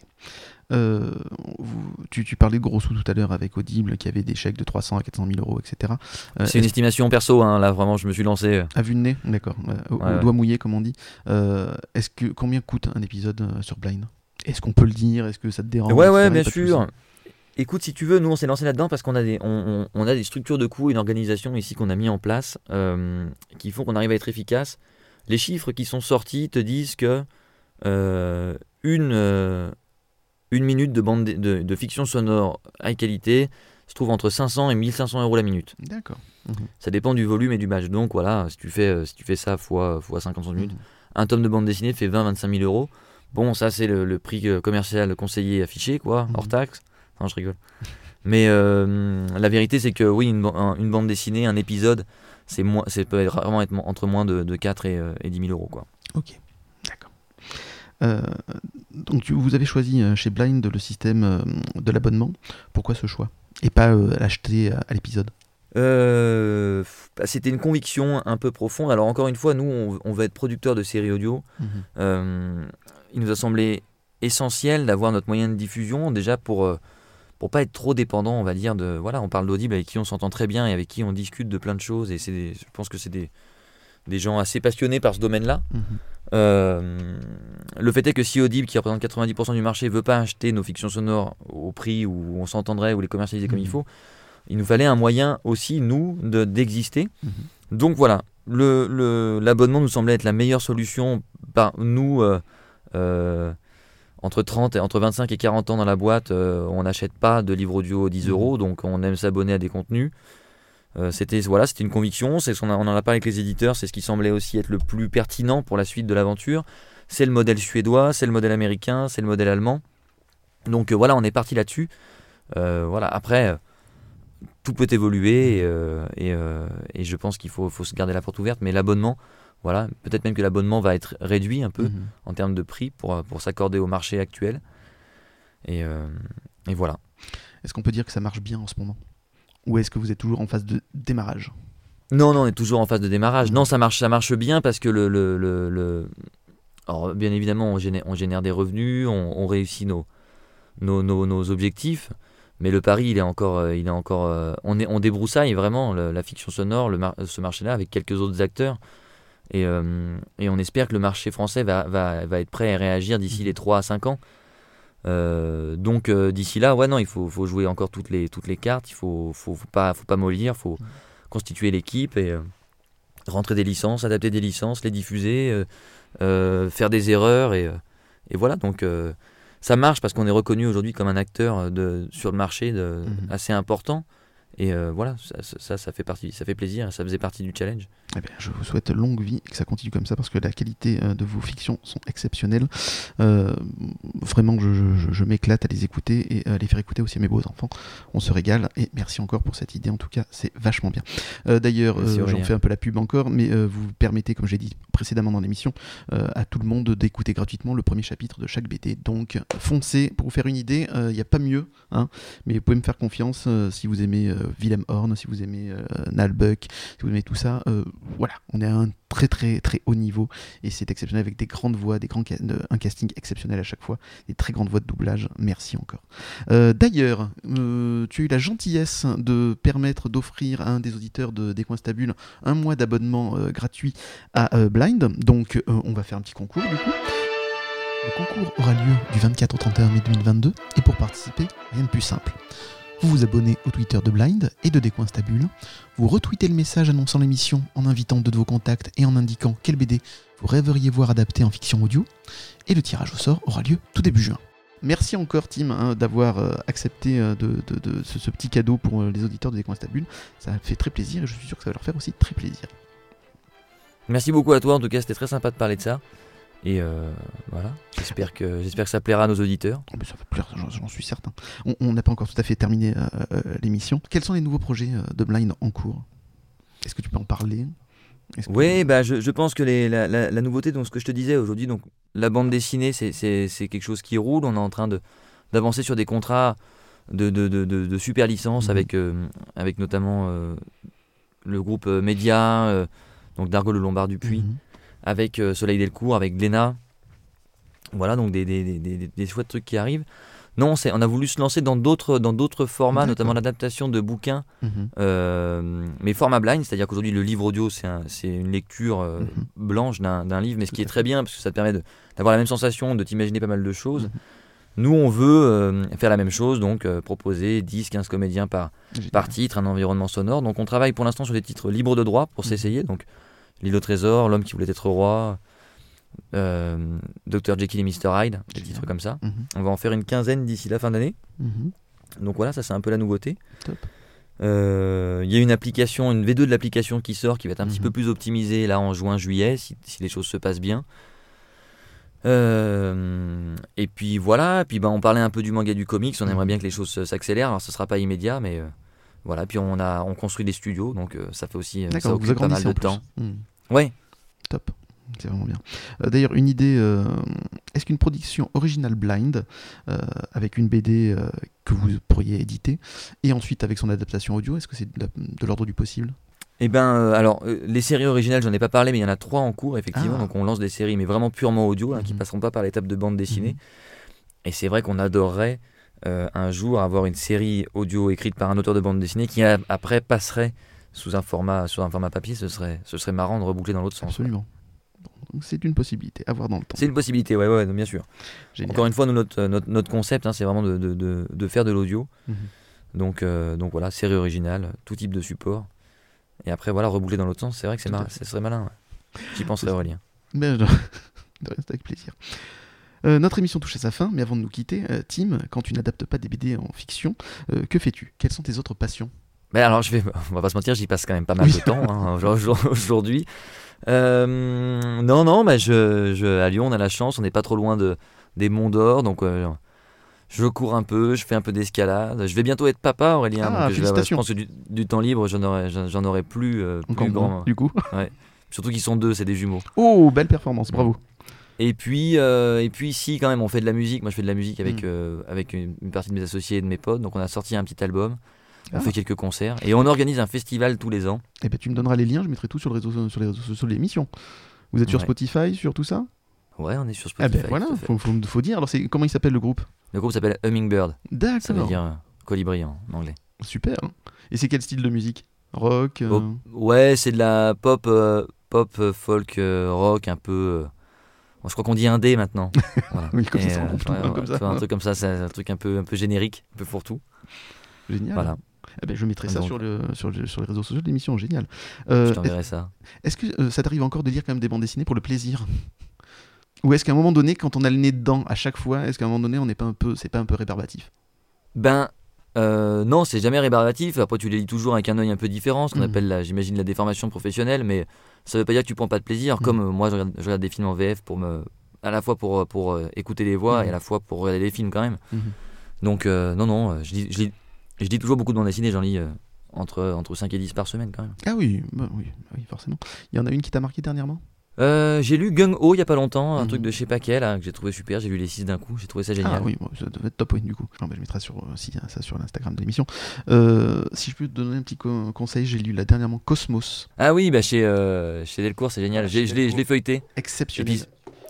Euh, vous- tu, tu parlais de gros sous tout à l'heure avec Audible qui avait des chèques de 300 à 400 000 euros, etc. Euh, C'est une estimation perso, hein, là vraiment, je me suis lancé. À vue de nez, d'accord. euh, au, Ouais, au ouais. doigt mouillé, comme on dit. Est-ce que combien coûte un épisode sur Blind? Est-ce qu'on peut le dire? Est-ce que ça te dérange? Ouais, ouais, bien sûr. Écoute, si tu veux, nous on s'est lancé là-dedans parce qu'on a des, on, on- on a des structures de coûts, une organisation ici qu'on a mis en place euh, qui font qu'on arrive à être efficace. Les chiffres qui sont sortis te disent que euh, une, euh, une minute de, bande de, fiction sonore high qualité se trouve entre 500 et 1500 euros la minute. D'accord. Ça dépend du volume et du match. Donc voilà, si tu fais, euh, si tu fais ça fois, fois 50 minutes, Mhm. un tome de bande dessinée fait 20-25 000 euros. Bon, ça, c'est le, le prix euh, commercial conseillé affiché, quoi, Mhm. hors taxe. Non, je rigole. Mais euh, la vérité, c'est que oui, une, ban- un- une bande dessinée, un épisode, c'est moins, c'est peut être vraiment être entre moins de, de 4 et, euh, et 10 000 euros, quoi. Ok. Euh, donc tu- vous avez choisi euh, chez Blind le système euh, de l'abonnement. Pourquoi ce choix? Et pas euh, l'acheter à, l'épisode? Euh, bah, C'était une conviction un peu profonde. Alors, encore une fois, nous, on, on va être producteur de séries audio. Euh, il nous a semblé essentiel d'avoir notre moyen de diffusion déjà pour pour pas être trop dépendant on va dire de voilà on parle d'audible avec qui on s'entend très bien et avec qui on discute de plein de choses et c'est je pense que c'est des des gens assez passionnés par ce domaine-là. Mhm. Euh, le fait est que si Audible, qui représente 90% du marché, veut pas acheter nos fictions sonores au prix où on s'entendrait ou les commercialiser comme il Mhm. faut, il nous fallait un moyen aussi, nous, de- d'exister. Mhm. Donc voilà, le- le- l'abonnement nous semblait être la meilleure solution. Par nous, euh, euh, entre 30 et entre 25 et 40 ans dans la boîte, on n'achète pas de livres audio 10 Mhm. euros, donc on aime s'abonner à des contenus. Euh, c'était voilà, c'était une conviction. C'est ce a- on en a parlé avec les éditeurs. C'est ce qui semblait aussi être le plus pertinent pour la suite de l'aventure. C'est le modèle suédois, c'est le modèle américain, c'est le modèle allemand. Donc euh, voilà, on est parti là-dessus. Euh, voilà. Après, tout peut évoluer et, et, et je pense qu'il faut, faut se garder la porte ouverte. Mais l'abonnement, Voilà, peut-être même que l'abonnement va être réduit un peu Mhm. en termes de prix pour, pour s'accorder au marché actuel. Et, et voilà. Est-ce qu'on peut dire que ça marche bien en ce moment? Ou est-ce que vous êtes toujours en phase de démarrage? Non, non, on est toujours en phase de démarrage. Mhm. Non, ça marche, ça marche bien parce que le, le, le- le- Alors, bien évidemment, on génère, on génère des revenus, on, on réussit nos, nos, nos, nos objectifs. Mais le pari, il est encore, euh, il est encore, euh, on, est, on débroussaille vraiment le- la fiction sonore, le mar- ce marché-là, avec quelques autres acteurs. Et, euh, et on espère que le marché français va, va, va être prêt à réagir d'ici les 3 à 5 ans. Euh, donc euh, d'ici là, ouais, non, il faut, faut jouer encore toutes les, toutes les cartes. Il faut, faut, faut pas, faut pas mollir. faut constituer l'équipe et euh, rentrer des licences, adapter des licences, les diffuser, faire des erreurs et, et voilà. Donc ça marche parce qu'on est reconnu aujourd'hui comme un acteur de, sur le marché de, Mhm. assez important. Et euh, voilà, ça, ça, ça fait partie, ça fait plaisir, ça faisait partie du challenge. Eh bien, je vous souhaite longue vie et que ça continue comme ça parce que la qualité euh, de vos fictions sont exceptionnelles. Euh, vraiment, je, je- m'éclate à les écouter et à les faire écouter aussi à mes beaux enfants. On se régale et merci encore pour cette idée. En tout cas, c'est vachement bien. Euh, D'ailleurs, j'en fais un peu la pub encore, mais vous permettez, comme j'ai dit précédemment dans l'émission, à tout le monde d'écouter gratuitement le premier chapitre de chaque BD. Donc, foncez pour vous faire une idée. Il n'y a pas mieux, hein, mais vous pouvez me faire confiance si vous aimez Willem Horn, si vous aimez euh, Nalbuck, si vous aimez tout ça. euh, voilà, on est à un très très très haut niveau et c'est exceptionnel avec des grandes voix, des grands un casting exceptionnel à chaque fois, des très grandes voix de doublage. Merci encore. Euh, D'ailleurs, euh, tu as eu la gentillesse de permettre d'offrir à un des auditeurs de Décoinstabule un mois d'abonnement euh, gratuit à euh, Blind. Donc, euh, on va faire un petit concours du coup. Le concours aura lieu du 24 au 31 mai 2022 et pour participer, rien de plus simple. Vous vous abonnez au Twitter de Blind et de Décoinstabule. Vous retweetez le message annonçant l'émission en invitant deux de vos contacts et en indiquant quel BD vous rêveriez voir adapté en fiction audio. Et le tirage au sort aura lieu tout début juin. Merci encore Tim hein, d'avoir euh, accepté euh, de, ce petit cadeau pour euh, les auditeurs de Décoinstabule. Ça fait très plaisir et je suis sûr que ça va leur faire aussi très plaisir. Merci beaucoup à toi. En tout cas, c'était très sympa de parler de ça. Et euh, voilà, j'espère que, j'espère que ça plaira à nos auditeurs. Oh, mais ça va plaire, j'en- suis certain. On- n'a pas encore tout à fait terminé euh, euh, l'émission. Quels sont les nouveaux projets de Blind en cours? Est-ce que tu peux en parler? Que- Oui, bah, je, je pense que les- la, la- la nouveauté, donc ce que je te disais aujourd'hui, donc la bande dessinée, c'est- quelque chose qui roule. On est en train de d'avancer sur des contrats de, de, de, de- de super licences Mhm. avec, euh, avec notamment le groupe Média, donc d'Argo le Lombard du Puy, Mhm. Avec euh, Soleil Delcourt, avec Glénat. Voilà, donc des, des, des, des, chouettes trucs qui arrivent. Non, c'est- on a voulu se lancer dans d'autres dans d'autres formats, notamment l'adaptation de bouquins Mhm. euh, mais format blind, c'est-à-dire qu'aujourd'hui le livre audio c'est un- c'est une lecture euh, Mhm. blanche d'un d'un livre, mais ce qui est très bien parce que ça te permet de- d'avoir la même sensation, de t'imaginer pas mal de choses. Mhm. Nous on veut euh, faire la même chose, donc proposer 10-15 comédiens par, titre, un environnement sonore. Donc on travaille pour l'instant sur des titres libres de droit pour s'essayer. Donc L'île au trésor, L'homme qui voulait être roi, euh, Dr Jekyll et Mr Hyde, des titres comme ça. Mhm. On va en faire une quinzaine d'ici la fin d'année. Mhm. Donc voilà, ça c'est un peu la nouveauté. Top. Euh, Il y a une application, une V2 de l'application qui sort, qui va être un petit Mhm. peu plus optimisée là en juin-juillet, si, si les choses se passent bien. Euh, et puis voilà, puis ben, on parlait un peu du manga et du comics, on aimerait bien que les choses s'accélèrent, alors ce sera pas immédiat, mais euh, voilà, puis on, a, on construit des studios, donc ça fait aussi ça occupe pas mal de temps. Ouais, Top. C'est vraiment bien. Euh, D'ailleurs, une idée. euh, Est-ce qu'une production originale blind, euh, avec une BD que vous pourriez éditer, et ensuite avec son adaptation audio, est-ce que c'est de l'ordre du possible? Et ben alors les séries originales j'en ai pas parlé mais il y en a trois en cours effectivement Ah. donc on lance des séries mais vraiment purement audio hein, qui Mhm. passeront pas par l'étape de bande dessinée Mhm. et c'est vrai qu'on adorerait un jour avoir une série audio écrite par un auteur de bande dessinée qui après passerait sous un format sous un format papier ce serait ce serait marrant de reboucler dans l'autre sens. Absolument. Donc c'est une possibilité à voir dans le temps. C'est une possibilité ouais ouais bien sûr. Génial. Encore une fois nous, notre, notre, notre concept hein, c'est vraiment de, de, de, de faire de l'audio Mhm. donc euh, donc voilà série originale tout type de support et après voilà reboucler dans l'autre sens c'est vrai que c'est mar- ce serait malin. ouais. J'y penserai Aurélien. Mais de rien, avec plaisir. Euh, notre émission touche à sa fin, mais avant de nous quitter, euh, Tim, quand tu n'adaptes pas des BD en fiction, euh, que fais-tu? Quelles sont tes autres passions? Mais alors, je vais, on va pas se mentir, j'y passe quand même pas mal de temps hein, aujourd'hui-. Euh, non, non, mais je, je, à Lyon, on a la chance, on n'est pas trop loin de, des Monts d'Or, donc euh, je cours un peu, je fais un peu d'escalade. Je vais bientôt être papa, Aurélien. Ah, donc je, vais- félicitations. je pense que du, du temps libre, j'en aurai, j'en aurai plus, euh, plus du coup Surtout qu'ils sont deux, c'est des jumeaux. Oh, belle performance, bravo. Et puis, euh, et puis si quand même on fait de la musique, moi je fais de la musique avec, Mm. avec une, une partie de mes associés et de mes potes, donc on a sorti un petit album, on Ah. fait quelques concerts et on organise un festival tous les ans. Eh ben, tu me donneras les liens, je mettrai tout sur, le réseau, sur les réseaux sociaux de l'émission. Vous êtes sur Ouais. Spotify, sur tout ça? Ouais, on est sur Ah Spotify. ben voilà, faut, faut, faut dire. Alors, c'est comment il s'appelle le groupe? Le groupe s'appelle Hummingbird, ça veut D'accord. dire euh, colibri en anglais. Super. Et c'est quel style de musique? Rock euh, Oh, Ouais, c'est de la pop, euh, pop folk, rock, un peu. bon, je crois qu'on dit indé maintenant. Voilà. Oui, comme Et, ça ouais, hein, ouais, comme tu ça. vois, un truc comme ça, c'est un truc un peu, un peu générique, un peu pour tout. Génial. Voilà, Eh ben, je mettrai ça Donc. sur, le, sur, le- sur les réseaux sociaux de l'émission, génial. Euh, je t'enverrai ça. est-ce que euh, ça t'arrive encore de lire quand même des bandes dessinées pour le plaisir? Ou est-ce qu'à un moment donné, quand on a le nez dedans à chaque fois, est-ce qu'à un moment donné, on n'est pas un peu, c'est pas un peu rébarbatif? Ben, euh, non, c'est jamais rébarbatif. Après, tu les lis toujours avec un œil un peu différent, ce qu'on Mhm. appelle, j'imagine, la déformation professionnelle, mais ça veut pas dire que tu prends pas de plaisir. Mhm. Comme euh, moi, je regarde, je regarde des films en VF pour me, à la fois pour, pour euh, écouter les voix Mhm. et à la fois pour regarder les films quand même. Donc, non, non, je lis, je, lis, je lis toujours beaucoup de bandes dessinées, j'en lis euh, entre, entre 5 et 10 par semaine quand même. Ah oui, bah oui, bah oui, forcément. Il y en a une qui t'a marqué dernièrement? Euh, j'ai lu Gung Ho il y a pas longtemps, un truc de je sais pas quel, là, que j'ai trouvé super. J'ai lu les 6 d'un coup, j'ai trouvé ça génial. Ah oui, ça devait être top, oui, du coup. Non, je mettrai sur, euh, si, ça sur l'Instagram de l'émission. Euh, si je peux te donner un petit co- conseil, j'ai lu là dernièrement Cosmos. Ah oui, bah chez, euh, chez Delcourt, c'est génial. Ah, je l'ai feuilleté. Exceptionnel.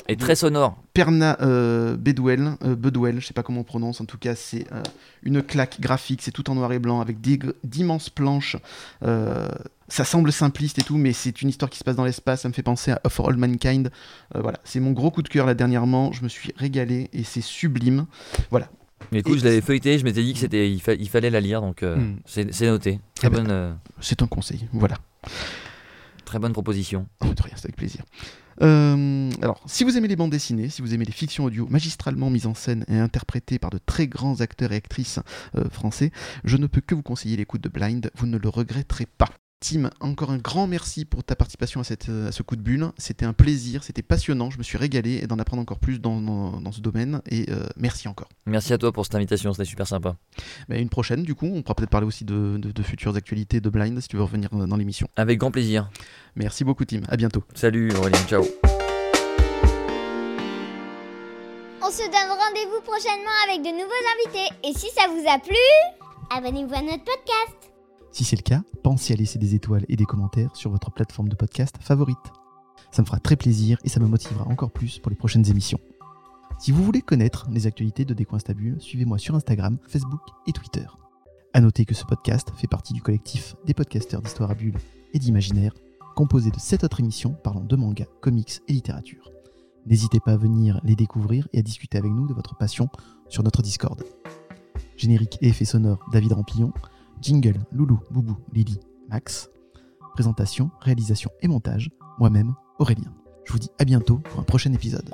Et très sonore. Perna euh, Bedwell, euh, Bedwell, je sais pas comment on prononce, en tout cas c'est euh, une claque graphique, c'est tout en noir et blanc avec d'immenses planches. Euh, ça semble simpliste et tout, mais c'est une histoire qui se passe dans l'espace, ça me fait penser à For All Mankind. Euh, voilà, c'est mon gros coup de cœur là dernièrement, je me suis régalé et c'est sublime. Voilà. Mais écoute, je l'avais feuilleté, je m'étais dit que c'était, il, fa- il fallait la lire, donc euh, Mm. c'est c'est noté. Très Eh ben. bonne, euh, C'est un conseil, voilà. Très bonne proposition. Oh, de rien, c'est avec plaisir. Euh, alors, si vous aimez les bandes dessinées, si vous aimez les fictions audio magistralement mises en scène et interprétées par de très grands acteurs et actrices euh, français, je ne peux que vous conseiller l'écoute de Blind, vous ne le regretterez pas. Tim, encore un grand merci pour ta participation à, cette, euh, à ce coup de bulle. C'était un plaisir, c'était passionnant, je me suis régalé et d'en apprendre encore plus dans, dans- dans ce domaine et euh, merci encore. Merci à toi pour cette invitation, c'était super sympa. Mais une prochaine, du coup, on pourra peut-être parler aussi de, de- de futures actualités de Blind si tu veux revenir dans l'émission. Avec grand plaisir. Merci beaucoup, Tim, à bientôt. Salut Aurélien, ciao. On se donne rendez-vous prochainement avec de nouveaux invités. Et si ça vous a plu, abonnez-vous à notre podcast. Si c'est le cas, pensez à laisser des étoiles et des commentaires sur votre plateforme de podcast favorite. Ça me fera très plaisir et ça me motivera encore plus pour les prochaines émissions. Si vous voulez connaître les actualités de Décoinstabule, suivez-moi sur Instagram, Facebook et Twitter. A noter que ce podcast fait partie du collectif des podcasteurs d'histoire à bulles et d'imaginaire, composé de 7 autres émissions parlant de manga, comics et littérature. N'hésitez pas à venir les découvrir et à discuter avec nous de votre passion sur notre Discord. Générique et effets sonores David Rampillon, Jingle, Loulou, Boubou, Lily, Max. Présentation, réalisation et montage, moi-même, Aurélien. Je vous dis à bientôt pour un prochain épisode.